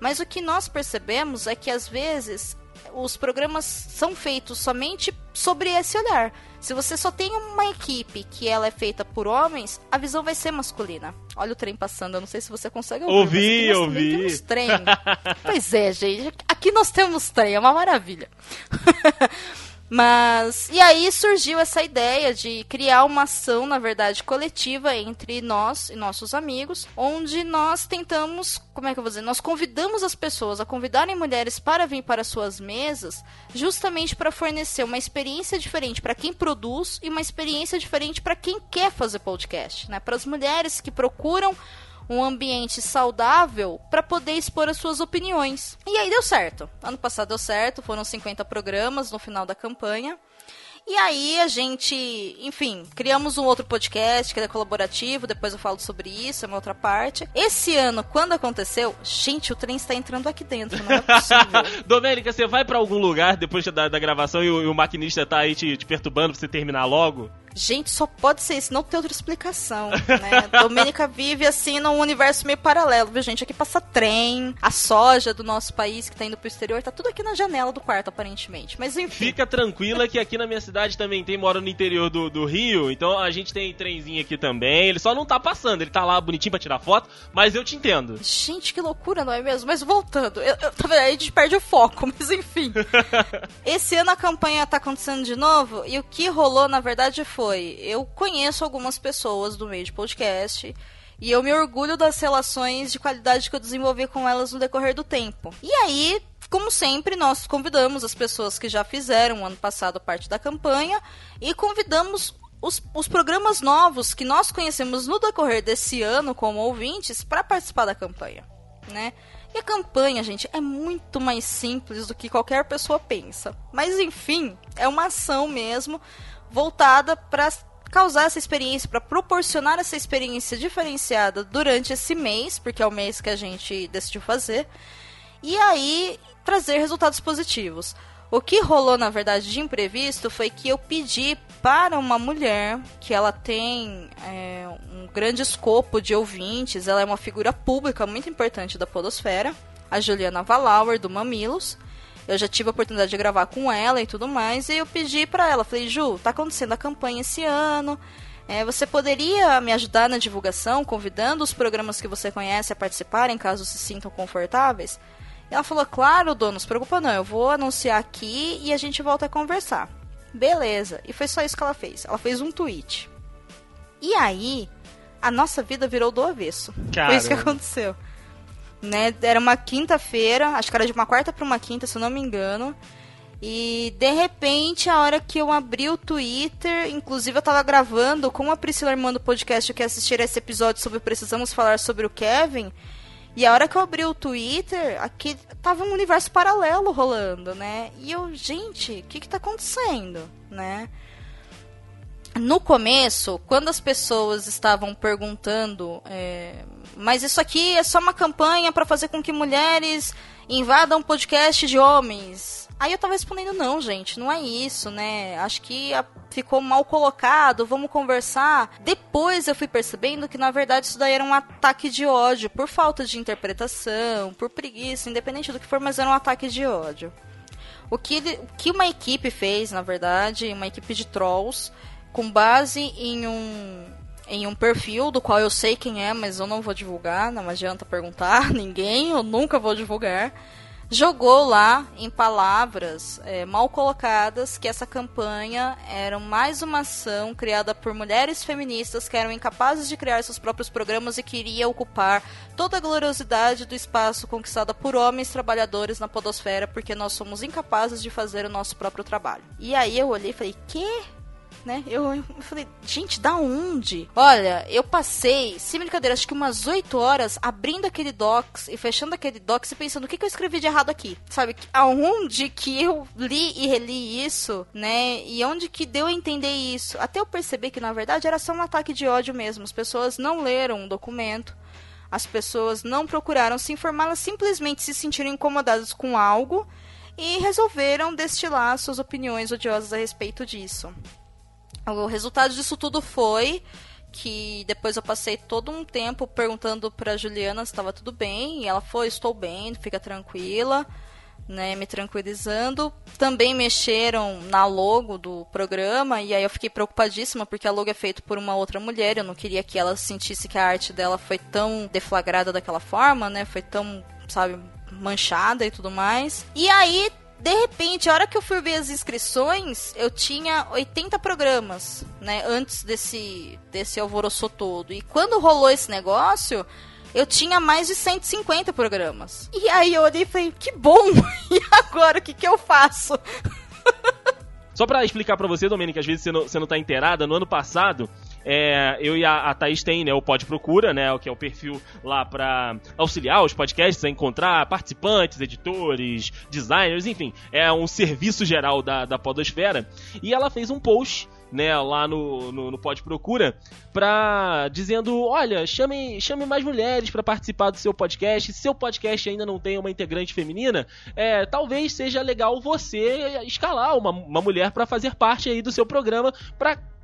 B: Mas o que nós percebemos é que às vezes os programas são feitos somente sobre esse olhar. Se você só tem uma equipe que ela é feita por homens, a visão vai ser masculina. Olha o trem passando, eu não sei se você consegue
A: ouvir. Ouvi, ouvi.
B: Temos trem. [laughs] pois é, gente. Aqui nós temos trem, é uma maravilha. [laughs] Mas. E aí surgiu essa ideia de criar uma ação, na verdade, coletiva entre nós e nossos amigos, onde nós tentamos. Como é que eu vou dizer? Nós convidamos as pessoas a convidarem mulheres para vir para suas mesas, justamente para fornecer uma experiência diferente para quem produz e uma experiência diferente para quem quer fazer podcast, né? Para as mulheres que procuram um ambiente saudável para poder expor as suas opiniões. E aí deu certo. Ano passado deu certo, foram 50 programas no final da campanha. E aí a gente, enfim, criamos um outro podcast que é colaborativo, depois eu falo sobre isso, é uma outra parte. Esse ano, quando aconteceu, gente, o trem está entrando aqui dentro, não é possível. [laughs]
A: Domênica, você vai para algum lugar depois da, da gravação e o, e o, maquinista tá aí te, te perturbando pra você terminar logo?
B: Gente, só pode ser isso, não tem outra explicação, né? [laughs] Domênica vive assim num universo meio paralelo, viu, gente? Aqui passa trem, a soja do nosso país que tá indo pro exterior, tá tudo aqui na janela do quarto, aparentemente. Mas enfim.
A: Fica tranquila que aqui na minha cidade também tem, mora no interior do, do Rio, então a gente tem trenzinho aqui também. Ele só não tá passando, ele tá lá bonitinho pra tirar foto, mas eu te entendo.
B: Gente, que loucura, não é mesmo? Mas voltando, eu, eu, tá vendo? Aí a gente perde o foco, [laughs] mas enfim. [laughs] Esse ano a campanha tá acontecendo de novo e o que rolou, na verdade, foi foi: eu conheço algumas pessoas do meio de podcast. E eu me orgulho das relações de qualidade que eu desenvolvi com elas no decorrer do tempo. E aí, como sempre, nós convidamos as pessoas que já fizeram ano passado parte da campanha e convidamos os, os, programas novos que nós conhecemos no decorrer desse ano como ouvintes para participar da campanha, né? E a campanha, gente, é muito mais simples do que qualquer pessoa pensa. Mas enfim, é uma ação mesmo voltada para causar essa experiência, para proporcionar essa experiência diferenciada durante esse mês, porque é o mês que a gente decidiu fazer, e aí trazer resultados positivos. O que rolou, na verdade, de imprevisto foi que eu pedi para uma mulher que ela tem é, um grande escopo de ouvintes, ela é uma figura pública muito importante da Podosfera, a Juliana Valauer, do Mamilos, eu já tive a oportunidade de gravar com ela e tudo mais, e eu pedi para ela, falei, Ju, tá acontecendo a campanha esse ano, é, você poderia me ajudar na divulgação, convidando os programas que você conhece a participarem, caso se sintam confortáveis? E ela falou, claro, dono, não se preocupa não, eu vou anunciar aqui e a gente volta a conversar. Beleza. E foi só isso que ela fez. Ela fez um tweet. E aí, a nossa vida virou do avesso. Caramba. Foi isso que aconteceu né? Era uma quinta-feira, acho que era de uma quarta para uma quinta, se eu não me engano. E de repente, a hora que eu abri o Twitter, inclusive eu tava gravando com a Priscila Armando podcast que assistir esse episódio sobre Precisamos Falar sobre o Kevin. E a hora que eu abri o Twitter, aqui tava um universo paralelo rolando, né? E eu, gente, o que que tá acontecendo, né? No começo, quando as pessoas estavam perguntando, é, mas isso aqui é só uma campanha para fazer com que mulheres invadam podcast de homens. Aí eu tava respondendo, não, gente, não é isso, né? Acho que ficou mal colocado, vamos conversar. Depois eu fui percebendo que, na verdade, isso daí era um ataque de ódio, por falta de interpretação, por preguiça, independente do que for, mas era um ataque de ódio. O que, o que uma equipe fez, na verdade, uma equipe de trolls, com base em um em um perfil do qual eu sei quem é, mas eu não vou divulgar, não adianta perguntar [laughs] ninguém, eu nunca vou divulgar. Jogou lá em palavras é, mal colocadas que essa campanha era mais uma ação criada por mulheres feministas que eram incapazes de criar seus próprios programas e queria ocupar toda a gloriosidade do espaço conquistado por homens trabalhadores na podosfera porque nós somos incapazes de fazer o nosso próprio trabalho. E aí eu olhei e falei: "Que? Né? Eu, eu, falei, gente, da onde? Olha, eu passei, sem brincadeira, acho que umas 8 horas abrindo aquele docs e fechando aquele docs e pensando o que, que eu escrevi de errado aqui. Sabe? Aonde que eu li e reli isso, né? E onde que deu a entender isso? Até eu perceber que na verdade era só um ataque de ódio mesmo. As pessoas não leram o documento. As pessoas não procuraram se informar, elas simplesmente se sentiram incomodadas com algo e resolveram destilar suas opiniões odiosas a respeito disso. O resultado disso tudo foi que depois eu passei todo um tempo perguntando pra Juliana se estava tudo bem, e ela foi, estou bem, fica tranquila, né, me tranquilizando. Também mexeram na logo do programa, e aí eu fiquei preocupadíssima, porque a logo é feita por uma outra mulher, eu não queria que ela sentisse que a arte dela foi tão deflagrada daquela forma, né, foi tão, sabe, manchada e tudo mais. E aí de repente, a hora que eu fui ver as inscrições, eu tinha 80 programas, né? Antes desse, desse alvoroço todo. E quando rolou esse negócio, eu tinha mais de 150 programas. E aí eu olhei e falei, que bom! [laughs] E agora, o que, que eu faço? [laughs]
A: Só pra explicar pra você, Domênica, às vezes você não, você não tá inteirada, no ano passado é, eu e a, a Thaís tem, né, o Pod Procura, né, que é o perfil lá para auxiliar os podcasts a encontrar participantes, editores, designers, enfim, é um serviço geral da, da Podosfera. E ela fez um post né, lá no, no, no Pod Procura, pra, dizendo, olha, chame, chame mais mulheres para participar do seu podcast. Se seu podcast ainda não tem uma integrante feminina, é, talvez seja legal você escalar uma, uma mulher para fazer parte aí do seu programa,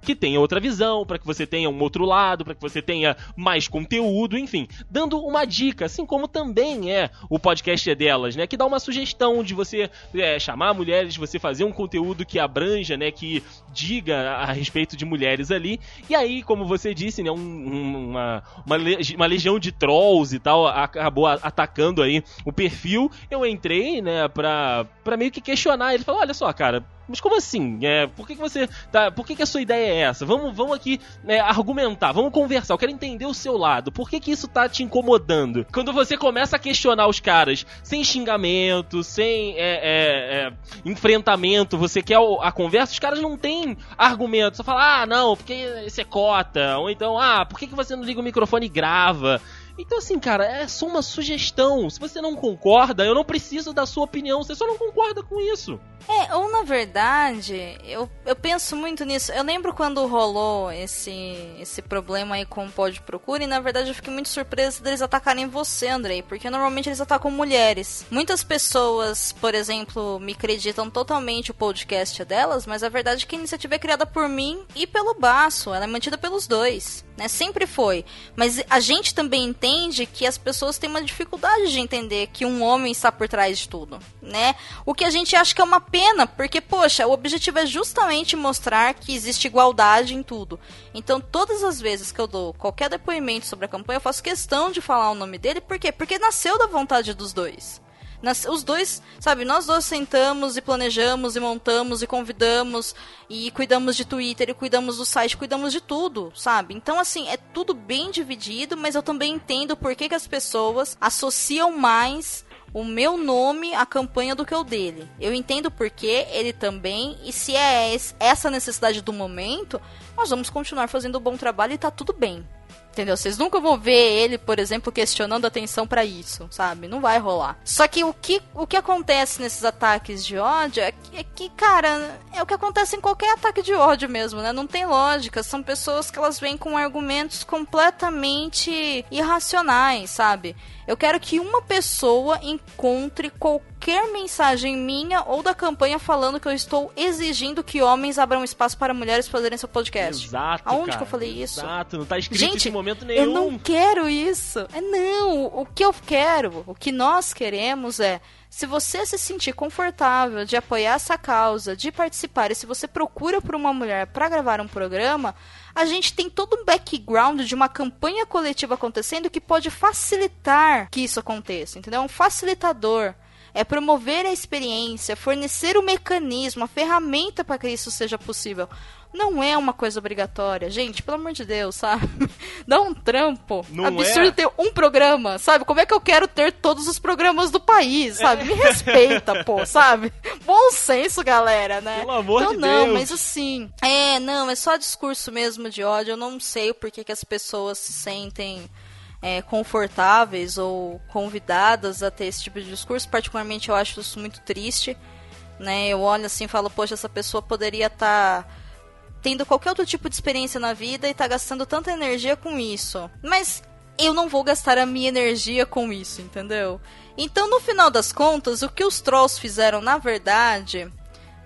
A: que tenha outra visão, para que você tenha um outro lado, para que você tenha mais conteúdo, enfim, dando uma dica, assim como também é o podcast é delas, né, que dá uma sugestão de você é, chamar mulheres, de você fazer um conteúdo que abranja, né, que diga a respeito de mulheres ali, e aí, como você disse, né, um, uma, uma, uma legião de trolls e tal acabou atacando aí o perfil, eu entrei, né, pra, pra meio que questionar, ele falou, olha só, cara, mas como assim? É, por que, que você tá. Por que, que a sua ideia é essa? Vamos, vamos aqui né, argumentar, vamos conversar. Eu quero entender o seu lado. Por que, que isso tá te incomodando? Quando você começa a questionar os caras sem xingamento, sem é, é, é enfrentamento, você quer a conversa, os caras não têm argumento. Só fala, ah, não, porque isso é cota. Ou então, ah, por que, que você não liga o microfone e grava? Então, assim, cara, é só uma sugestão. Se você não concorda, eu não preciso da sua opinião. Você só não concorda com isso.
B: É, ou na verdade, eu, eu penso muito nisso. Eu lembro quando rolou esse, esse problema aí com o Pode Procura, e na verdade eu fiquei muito surpresa deles atacarem você, Andrei, porque normalmente eles atacam mulheres. Muitas pessoas, por exemplo, me acreditam totalmente o podcast delas, mas a verdade é que a iniciativa é criada por mim e pelo Baço. Ela é mantida pelos dois, né? Sempre foi. Mas a gente também entende que as pessoas têm uma dificuldade de entender que um homem está por trás de tudo, né? O que a gente acha que é uma pena, porque, poxa, o objetivo é justamente mostrar que existe igualdade em tudo. Então, todas as vezes que eu dou qualquer depoimento sobre a campanha, eu faço questão de falar o nome dele, por quê? Porque nasceu da vontade dos dois. Nas, os dois, sabe, nós dois sentamos e planejamos e montamos e convidamos e cuidamos de Twitter e cuidamos do site, cuidamos de tudo, sabe? Então, assim, é tudo bem dividido, mas eu também entendo por que, que as pessoas associam mais o meu nome à campanha do que o dele. Eu entendo porque ele também, e se é essa necessidade do momento, nós vamos continuar fazendo um bom trabalho e tá tudo bem. Entendeu? Vocês nunca vão ver ele, por exemplo, questionando atenção para isso, sabe? Não vai rolar. Só que o que, o que acontece nesses ataques de ódio é que, é que, cara, é o que acontece em qualquer ataque de ódio mesmo, né? Não tem lógica. São pessoas que elas vêm com argumentos completamente irracionais, sabe? Eu quero que uma pessoa encontre qualquer mensagem minha ou da campanha falando que eu estou exigindo que homens abram espaço para mulheres fazerem seu podcast.
A: Exato.
B: Aonde
A: cara,
B: que eu falei isso?
A: Exato, não tá escrito
B: Gente,
A: isso em momento nenhum.
B: Eu não quero isso. É não. O que eu quero, o que nós queremos é se você se sentir confortável de apoiar essa causa, de participar, e se você procura por uma mulher para gravar um programa, a gente tem todo um background de uma campanha coletiva acontecendo que pode facilitar que isso aconteça, entendeu? É um facilitador. É promover a experiência, fornecer o mecanismo, a ferramenta para que isso seja possível não é uma coisa obrigatória. Gente, pelo amor de Deus, sabe? [laughs] Dá um trampo.
A: Não
B: Absurdo
A: é?
B: ter um programa, sabe? Como é que eu quero ter todos os programas do país, sabe? Me respeita, pô, [laughs] sabe? Bom senso, galera, né?
A: Pelo amor
B: então,
A: de
B: não,
A: Deus.
B: mas assim, é, não, é só discurso mesmo de ódio. Eu não sei o porquê que as pessoas se sentem é, confortáveis ou convidadas a ter esse tipo de discurso. Particularmente, eu acho isso muito triste. Né? Eu olho assim e falo, poxa, essa pessoa poderia estar tá tendo qualquer outro tipo de experiência na vida e tá gastando tanta energia com isso. Mas eu não vou gastar a minha energia com isso, entendeu? Então, no final das contas, o que os trolls fizeram, na verdade,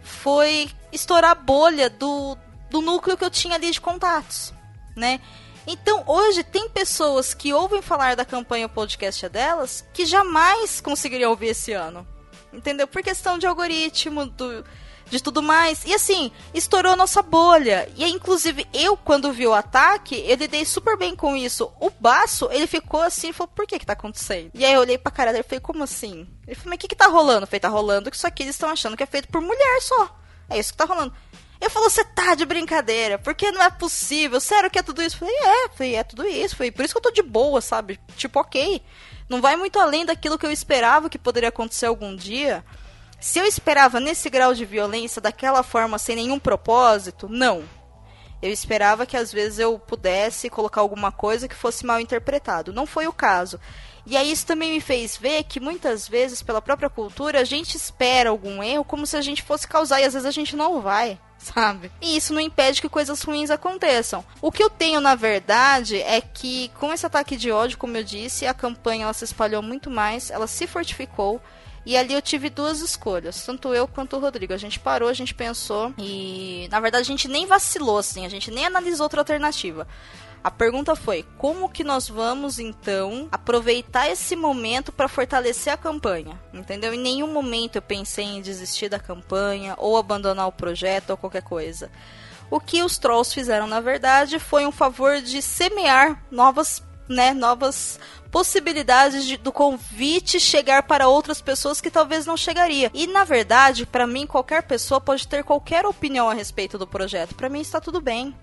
B: foi estourar a bolha do, do núcleo que eu tinha ali de contatos, né? Então, hoje, tem pessoas que ouvem falar da campanha podcast delas que jamais conseguiriam ouvir esse ano. Entendeu? Por questão de algoritmo, do, de tudo mais. E assim, estourou nossa bolha. E inclusive, eu, quando vi o ataque, eu lidei super bem com isso. O Baço, ele ficou assim e falou, por que que tá acontecendo? E aí eu olhei pra cara dele e falei, como assim? Ele falou, mas o que que tá rolando? Eu falei, tá rolando que isso aqui eles estão achando que é feito por mulher só. É isso que tá rolando. Eu falou, você tá de brincadeira, porque não é possível, sério que é tudo isso? Eu falei, é, falei, é tudo isso, falei, por isso que eu tô de boa, sabe? Tipo, ok. Não vai muito além daquilo que eu esperava que poderia acontecer algum dia. Se eu esperava nesse grau de violência, daquela forma, sem nenhum propósito, não. Eu esperava que às vezes eu pudesse colocar alguma coisa que fosse mal interpretado. Não foi o caso. E aí isso também me fez ver que muitas vezes, pela própria cultura, a gente espera algum erro como se a gente fosse causar e às vezes a gente não vai. Sabe? E isso não impede que coisas ruins aconteçam. O que eu tenho, na verdade, é que com esse ataque de ódio, como eu disse, a campanha ela se espalhou muito mais, ela se fortificou. E ali eu tive duas escolhas, tanto eu quanto o Rodrigo. A gente parou, a gente pensou e, na verdade, a gente nem vacilou assim, a gente nem analisou outra alternativa. A pergunta foi: como que nós vamos então aproveitar esse momento para fortalecer a campanha? Entendeu? Em nenhum momento eu pensei em desistir da campanha ou abandonar o projeto ou qualquer coisa. O que os trolls fizeram, na verdade, foi um favor de semear novas, né, novas possibilidades de, do convite chegar para outras pessoas que talvez não chegaria. E na verdade, para mim, qualquer pessoa pode ter qualquer opinião a respeito do projeto. Para mim está tudo bem.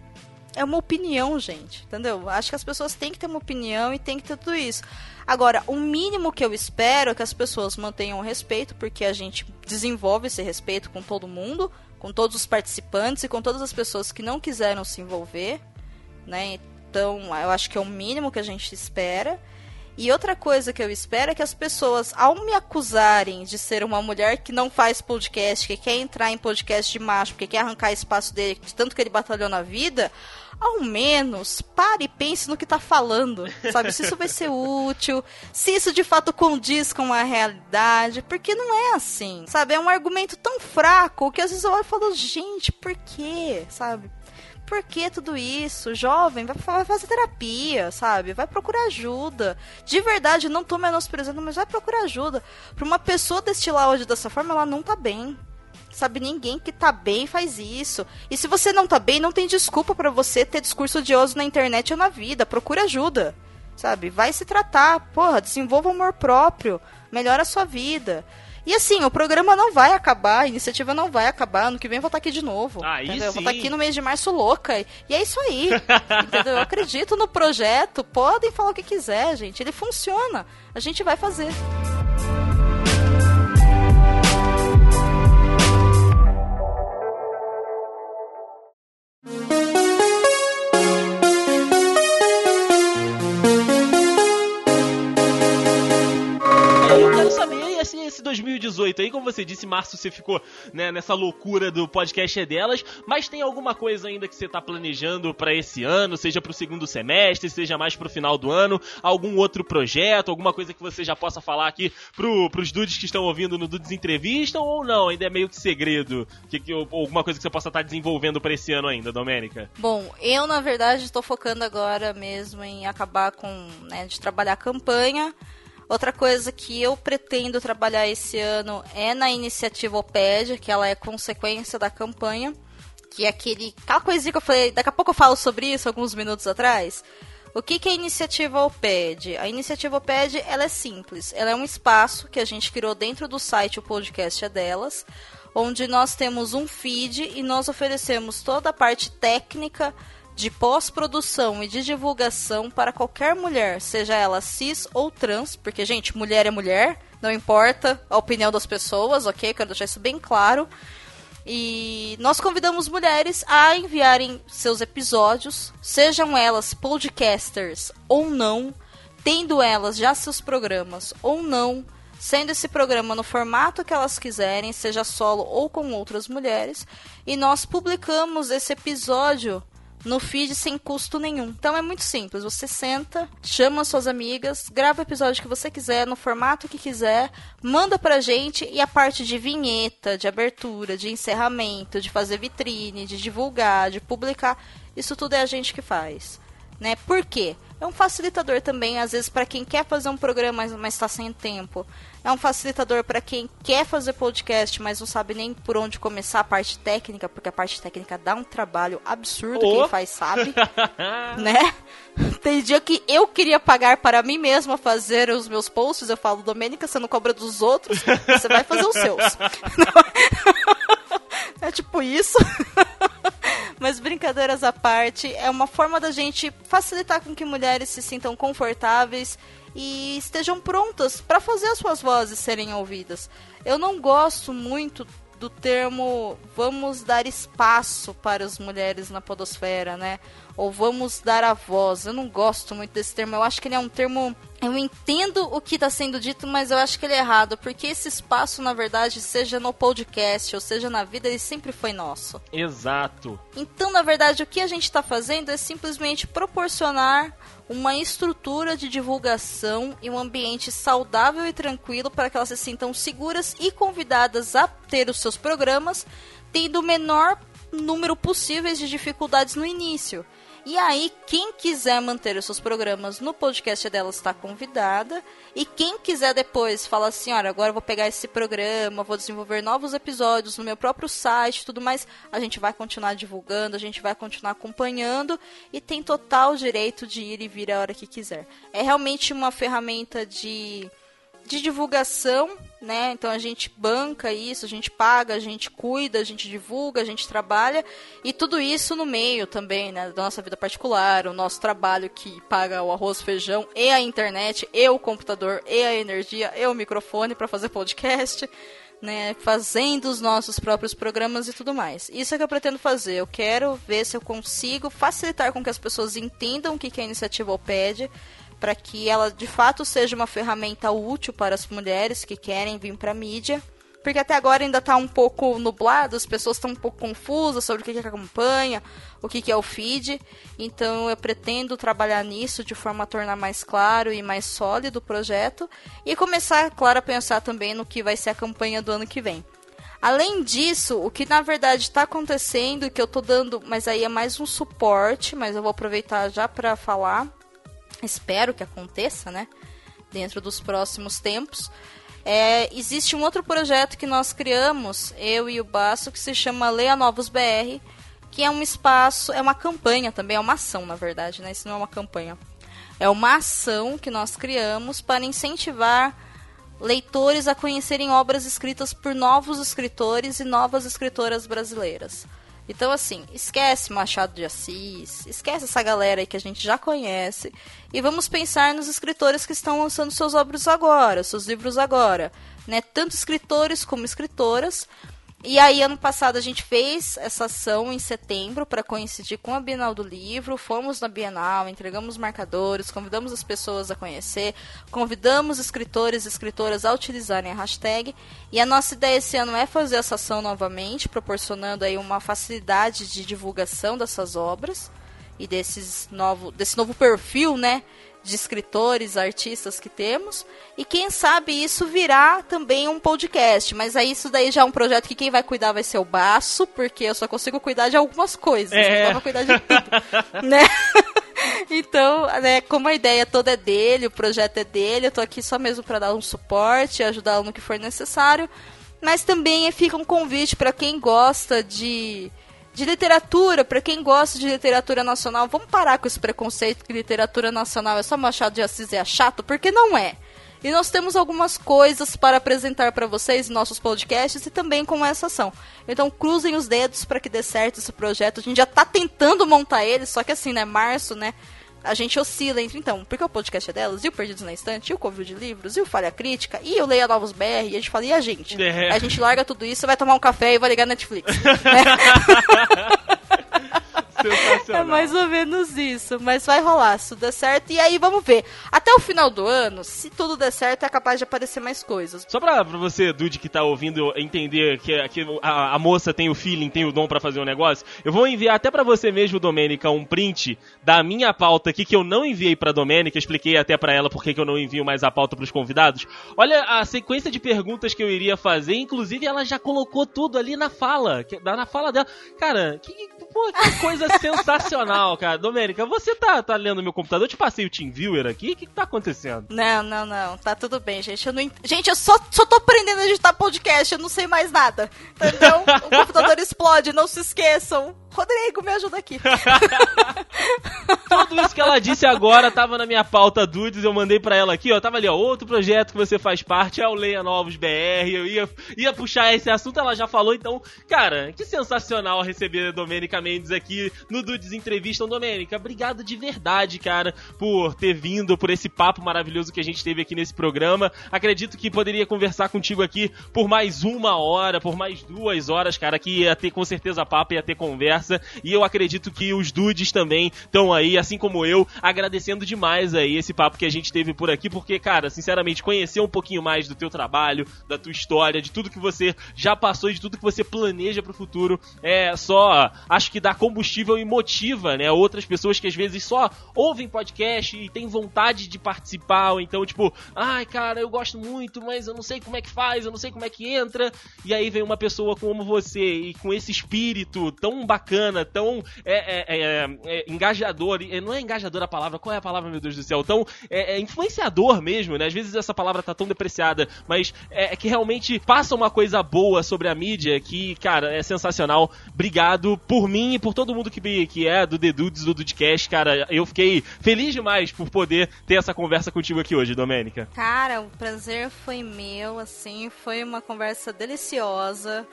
B: É uma opinião, gente, entendeu? Acho que as pessoas têm que ter uma opinião e tem que ter tudo isso. Agora, o mínimo que eu espero é que as pessoas mantenham o respeito, porque a gente desenvolve esse respeito com todo mundo, com todos os participantes e com todas as pessoas que não quiseram se envolver, né? Então, eu acho que é o mínimo que a gente espera. E outra coisa que eu espero é que as pessoas, ao me acusarem de ser uma mulher que não faz podcast, que quer entrar em podcast de macho, que quer arrancar espaço dele, de tanto que ele batalhou na vida, ao menos pare e pense no que tá falando, sabe? Se isso vai ser útil, se isso de fato condiz com a realidade, porque não é assim, sabe? É um argumento tão fraco que às vezes eu olho e falo, gente, por quê, sabe? Por que tudo isso? Jovem, vai, vai fazer terapia, sabe? Vai procurar ajuda. De verdade, não tô menosprezando, mas vai procurar ajuda. Pra uma pessoa destilar hoje dessa forma, ela não tá bem. Sabe, ninguém que tá bem faz isso. E se você não tá bem, não tem desculpa para você ter discurso odioso na internet ou na vida. Procure ajuda. Sabe? Vai se tratar. Porra, desenvolva amor próprio. Melhora a sua vida. E assim, o programa não vai acabar, a iniciativa não vai acabar. Ano que vem eu vou estar aqui de novo.
A: Aí
B: entendeu? Eu vou
A: sim.
B: estar aqui no mês de março louca. E é isso aí. [laughs] entendeu? Eu acredito no projeto. Podem falar o que quiser, gente. Ele funciona. A gente vai fazer.
A: Você disse, março você ficou né, nessa loucura do podcast é delas, mas tem alguma coisa ainda que você tá planejando para esse ano, seja pro segundo semestre, seja mais pro final do ano, algum outro projeto, alguma coisa que você já possa falar aqui pro, pros dudes que estão ouvindo no Dudes Entrevista ou não? Ainda é meio que segredo? Que, que, alguma coisa que você possa estar tá desenvolvendo para esse ano ainda, Domênica?
B: Bom, eu na verdade estou focando agora mesmo em acabar com, né, de trabalhar a campanha. Outra coisa que eu pretendo trabalhar esse ano é na iniciativa OPED, que ela é consequência da campanha, que é aquele, aquela coisinha que eu falei, daqui a pouco eu falo sobre isso alguns minutos atrás. O que, que é a iniciativa OPED? A iniciativa OPED ela é simples. Ela é um espaço que a gente criou dentro do site O Podcast é Delas, onde nós temos um feed e nós oferecemos toda a parte técnica de pós-produção e de divulgação para qualquer mulher, seja ela cis ou trans, porque, gente, mulher é mulher, não importa a opinião das pessoas, ok? Quero deixar isso bem claro. E nós convidamos mulheres a enviarem seus episódios, sejam elas podcasters ou não, tendo elas já seus programas ou não, sendo esse programa no formato que elas quiserem, seja solo ou com outras mulheres, e nós publicamos esse episódio no feed sem custo nenhum. Então é muito simples. Você senta, chama suas amigas, grava o episódio que você quiser, no formato que quiser, manda pra gente e a parte de vinheta, de abertura, de encerramento, de fazer vitrine, de divulgar, de publicar, isso tudo é a gente que faz. Né? Por quê? É um facilitador também, às vezes, para quem quer fazer um programa, mas está sem tempo. É um facilitador para quem quer fazer podcast, mas não sabe nem por onde começar a parte técnica, porque a parte técnica dá um trabalho absurdo, oh. quem faz sabe. [laughs] né? Tem dia que eu queria pagar para mim mesma fazer os meus posts, eu falo, Domênica, você não cobra dos outros, você vai fazer os seus. [laughs] [laughs] é tipo isso. [laughs] Mas brincadeiras à parte, é uma forma da gente facilitar com que mulheres se sintam confortáveis e estejam prontas para fazer as suas vozes serem ouvidas. Eu não gosto muito do termo vamos dar espaço para as mulheres na podosfera, né? Ou vamos dar a voz. Eu não gosto muito desse termo. Eu acho que ele é um termo. Eu entendo o que está sendo dito, mas eu acho que ele é errado. Porque esse espaço, na verdade, seja no podcast ou seja na vida, ele sempre foi nosso.
A: Exato.
B: Então, na verdade, o que a gente está fazendo é simplesmente proporcionar uma estrutura de divulgação e um ambiente saudável e tranquilo para que elas se sintam seguras e convidadas a ter os seus programas, tendo o menor número possível de dificuldades no início. E aí, quem quiser manter os seus programas no podcast dela está convidada. E quem quiser depois falar assim: olha, agora eu vou pegar esse programa, vou desenvolver novos episódios no meu próprio site tudo mais, a gente vai continuar divulgando, a gente vai continuar acompanhando e tem total direito de ir e vir a hora que quiser. É realmente uma ferramenta de de divulgação, né? Então a gente banca isso, a gente paga, a gente cuida, a gente divulga, a gente trabalha e tudo isso no meio também, né, da nossa vida particular, o nosso trabalho que paga o arroz, feijão e a internet, e o computador, e a energia, e o microfone para fazer podcast. Né, fazendo os nossos próprios programas e tudo mais. Isso é que eu pretendo fazer. Eu quero ver se eu consigo facilitar com que as pessoas entendam o que é a iniciativa OPED, para que ela de fato seja uma ferramenta útil para as mulheres que querem vir para a mídia. Porque até agora ainda está um pouco nublado, as pessoas estão um pouco confusas sobre o que é a campanha, o que é o feed. Então eu pretendo trabalhar nisso de forma a tornar mais claro e mais sólido o projeto. E começar, claro, a pensar também no que vai ser a campanha do ano que vem. Além disso, o que na verdade está acontecendo, que eu estou dando, mas aí é mais um suporte, mas eu vou aproveitar já para falar, espero que aconteça, né? Dentro dos próximos tempos. É, existe um outro projeto que nós criamos, eu e o Baço, que se chama Leia Novos BR, que é um espaço, é uma campanha também, é uma ação, na verdade, né? Isso não é uma campanha. É uma ação que nós criamos para incentivar leitores a conhecerem obras escritas por novos escritores e novas escritoras brasileiras. Então, assim, esquece Machado de Assis, esquece essa galera aí que a gente já conhece e vamos pensar nos escritores que estão lançando seus obras agora, seus livros agora, né? Tanto escritores como escritoras. E aí, ano passado, a gente fez essa ação em setembro para coincidir com a Bienal do Livro. Fomos na Bienal, entregamos marcadores, convidamos as pessoas a conhecer, convidamos escritores e escritoras a utilizarem a hashtag. E a nossa ideia esse ano é fazer essa ação novamente, proporcionando aí uma facilidade de divulgação dessas obras e desses novo, desse novo perfil, né? De escritores, artistas que temos. E quem sabe isso virá também um podcast. Mas aí isso daí já é um projeto que quem vai cuidar vai ser o Baço, porque eu só consigo cuidar de algumas coisas. É. Não dá pra cuidar de tudo. [laughs] né? [laughs] Então, né, como a ideia toda é dele, o projeto é dele, eu tô aqui só mesmo para dar um suporte, ajudá-lo no que for necessário. Mas também fica um convite para quem gosta de de literatura, para quem gosta de literatura nacional, vamos parar com esse preconceito que literatura nacional é só Machado de Assis e é chato, porque não é. E nós temos algumas coisas para apresentar para vocês em nossos podcasts e também com essa ação. Então cruzem os dedos para que dê certo esse projeto. A gente já está tentando montar ele, só que assim, né, março, né? A gente oscila entre, então, porque o podcast é delas, e o Perdidos na Estante, e o Covil de Livros, e o Falha Crítica, e o Leia Novos BR, e a gente fala, e a gente? É. A gente larga tudo isso, vai tomar um café e vai ligar Netflix. né? [laughs] [laughs] É mais ou menos isso, mas vai rolar, se tudo der certo. E aí vamos ver. Até o final do ano, se tudo der certo, é capaz de aparecer mais coisas.
A: Só pra, pra você, Dude, que tá ouvindo, entender que, que a, a moça tem o feeling, tem o dom para fazer um negócio, eu vou enviar até para você mesmo, Domênica, um print da minha pauta aqui que eu não enviei pra Domênica, expliquei até para ela porque que eu não envio mais a pauta pros convidados. Olha a sequência de perguntas que eu iria fazer, inclusive ela já colocou tudo ali na fala, na fala dela. Cara, que, pô, que coisa sensacional, cara. Domênica, você tá, tá lendo meu computador? Eu te passei o TeamViewer aqui? O que, que tá acontecendo?
B: Não, não, não. Tá tudo bem, gente. Eu não... Gente, eu só, só tô aprendendo a editar podcast. Eu não sei mais nada. Entendeu? o computador [laughs] explode, não se esqueçam. Rodrigo, me ajuda aqui. [laughs]
A: Tudo isso que ela disse agora tava na minha pauta Dudes, eu mandei para ela aqui, ó. Tava ali, ó, outro projeto que você faz parte é o Leia Novos BR. Eu ia, ia puxar esse assunto, ela já falou, então, cara, que sensacional receber a Domênica Mendes aqui no Dudes Entrevista. Domênica, obrigado de verdade, cara, por ter vindo, por esse papo maravilhoso que a gente teve aqui nesse programa. Acredito que poderia conversar contigo aqui por mais uma hora, por mais duas horas, cara, que ia ter com certeza papo, ia ter conversa e eu acredito que os dudes também estão aí, assim como eu, agradecendo demais aí esse papo que a gente teve por aqui, porque, cara, sinceramente, conhecer um pouquinho mais do teu trabalho, da tua história, de tudo que você já passou de tudo que você planeja pro futuro, é só, acho que dá combustível e motiva, né, outras pessoas que às vezes só ouvem podcast e têm vontade de participar, ou então, tipo, ai, cara, eu gosto muito, mas eu não sei como é que faz, eu não sei como é que entra, e aí vem uma pessoa como você e com esse espírito tão bacana bacana, tão é, é, é, é engajador. Não é engajador a palavra, qual é a palavra, meu Deus do céu? Tão é, é influenciador mesmo, né? Às vezes essa palavra tá tão depreciada, mas é, que realmente passa uma coisa boa sobre a mídia que, cara, é sensacional. Obrigado por mim e por todo mundo que, que é do The Dudes, do Dudecast, cara. Eu fiquei feliz demais por poder ter essa conversa contigo aqui hoje, Domênica.
B: Cara, o prazer foi meu, assim, foi uma conversa deliciosa.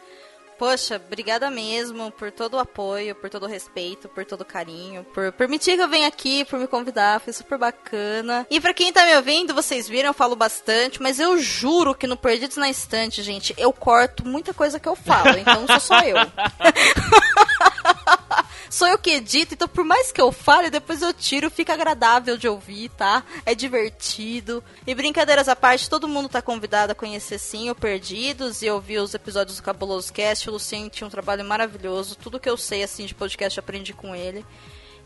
B: Poxa, obrigada mesmo por todo o apoio, por todo o respeito, por todo o carinho, por permitir que eu venha aqui, por me convidar, foi super bacana. E para quem tá me ouvindo, vocês viram, eu falo bastante, mas eu juro que no Perdidos na Estante, gente, eu corto muita coisa que eu falo, então sou só eu. [laughs] sou eu que edito, então por mais que eu fale, depois eu tiro, fica agradável de ouvir, tá? É divertido. E brincadeiras à parte, todo mundo tá convidado a conhecer sim o Perdidos e ouvir os episódios do Cabuloso Cast. O Luciano tinha um trabalho maravilhoso. Tudo que eu sei assim de podcast aprendi com ele.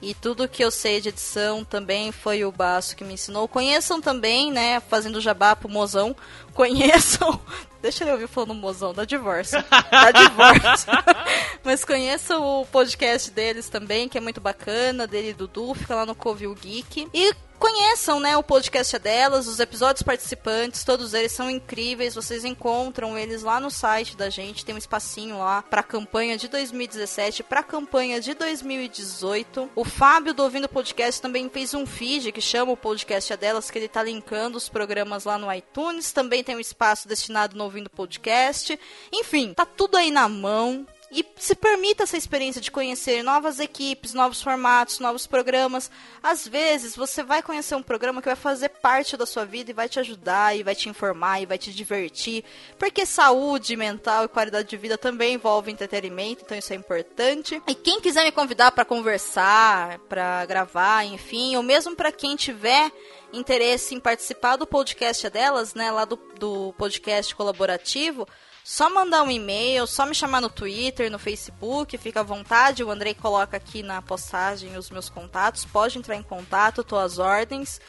B: E tudo que eu sei de edição também foi o Baço que me ensinou. Conheçam também, né, fazendo jabá pro mozão. Conheçam. [laughs] Deixa eu ouvir falando mozão, da divórcio. Da divórcio. [laughs] Mas conheçam o podcast deles também, que é muito bacana, dele e Dudu, fica lá no Covil Geek. E conheçam, né, o podcast é delas, os episódios participantes, todos eles são incríveis. Vocês encontram eles lá no site da gente, tem um espacinho lá para campanha de 2017, para campanha de 2018. O Fábio do Ouvindo Podcast também fez um feed que chama o podcast é delas, que ele tá linkando os programas lá no iTunes. Também tem um espaço destinado no Ouvindo Podcast. Enfim, tá tudo aí na mão e se permita essa experiência de conhecer novas equipes, novos formatos, novos programas. Às vezes você vai conhecer um programa que vai fazer parte da sua vida e vai te ajudar, e vai te informar, e vai te divertir. Porque saúde mental e qualidade de vida também envolve entretenimento, então isso é importante. E quem quiser me convidar para conversar, para gravar, enfim, ou mesmo para quem tiver interesse em participar do podcast delas, né, lá do, do podcast colaborativo, só mandar um e-mail, só me chamar no Twitter, no Facebook, fica à vontade. O Andrei coloca aqui na postagem os meus contatos. Pode entrar em contato, tô às ordens.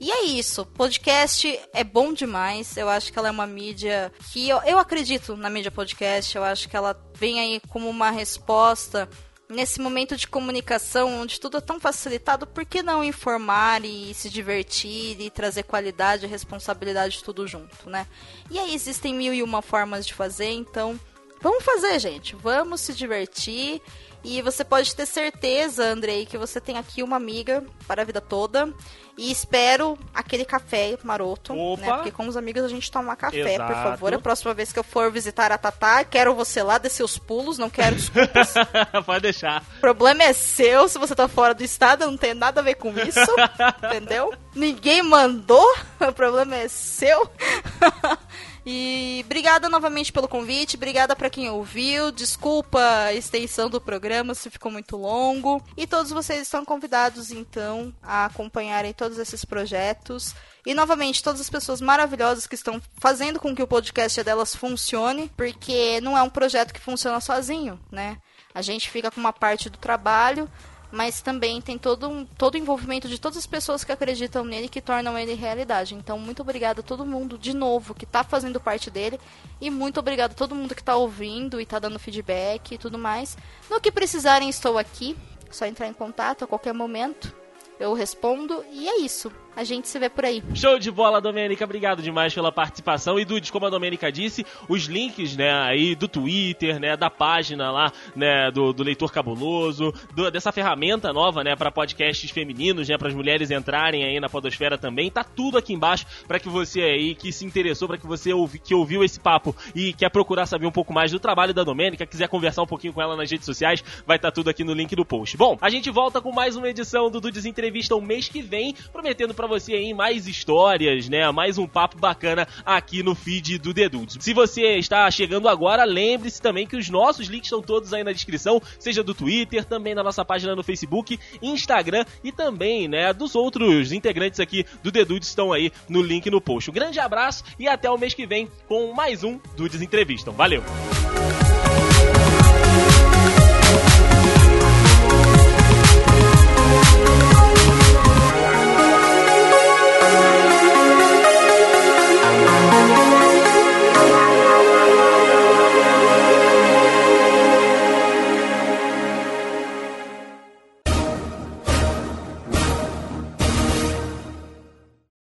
B: E é isso. Podcast é bom demais. Eu acho que ela é uma mídia que eu, eu acredito na mídia podcast. Eu acho que ela vem aí como uma resposta nesse momento de comunicação onde tudo é tão facilitado, por que não informar e se divertir e trazer qualidade e responsabilidade tudo junto, né? E aí existem mil e uma formas de fazer, então vamos fazer, gente. Vamos se divertir. E você pode ter certeza, Andrei, que você tem aqui uma amiga para a vida toda. E espero aquele café maroto, né? Porque com os amigos a gente toma café, Exato. por favor. A próxima vez que eu for visitar a Tatá, quero você lá descer os pulos, não quero desculpas. [laughs]
A: Pode deixar.
B: O problema é seu, se você tá fora do estado, não tem nada a ver com isso, [laughs] entendeu? Ninguém mandou, [laughs] o problema é seu. E obrigada novamente pelo convite, obrigada para quem ouviu. Desculpa a extensão do programa se ficou muito longo. E todos vocês estão convidados então a acompanharem todos esses projetos. E novamente, todas as pessoas maravilhosas que estão fazendo com que o podcast delas funcione, porque não é um projeto que funciona sozinho, né? A gente fica com uma parte do trabalho, mas também tem todo, um, todo o envolvimento de todas as pessoas que acreditam nele que tornam ele realidade. Então, muito obrigada a todo mundo, de novo, que está fazendo parte dele. E muito obrigada a todo mundo que está ouvindo e está dando feedback e tudo mais. No que precisarem, estou aqui. Só entrar em contato a qualquer momento. Eu respondo e é isso. A gente se vê por aí.
A: Show de bola, Domênica. Obrigado demais pela participação. E, Dudes, como a Domênica disse, os links, né, aí do Twitter, né, da página lá, né, do, do Leitor Cabuloso, do, dessa ferramenta nova, né, para podcasts femininos, né, para as mulheres entrarem aí na podosfera também. Tá tudo aqui embaixo para que você aí que se interessou, para que você ouvi, que ouviu esse papo e quer procurar saber um pouco mais do trabalho da Domênica, quiser conversar um pouquinho com ela nas redes sociais, vai estar tá tudo aqui no link do post. Bom, a gente volta com mais uma edição do Dudes Entrevista o mês que vem, prometendo para você aí mais histórias, né? Mais um papo bacana aqui no feed do The Dudes. Se você está chegando agora, lembre-se também que os nossos links estão todos aí na descrição, seja do Twitter, também na nossa página no Facebook, Instagram e também, né, dos outros integrantes aqui do The Dudes estão aí no link no post. Um grande abraço e até o mês que vem com mais um Dudes Entrevistam. Valeu!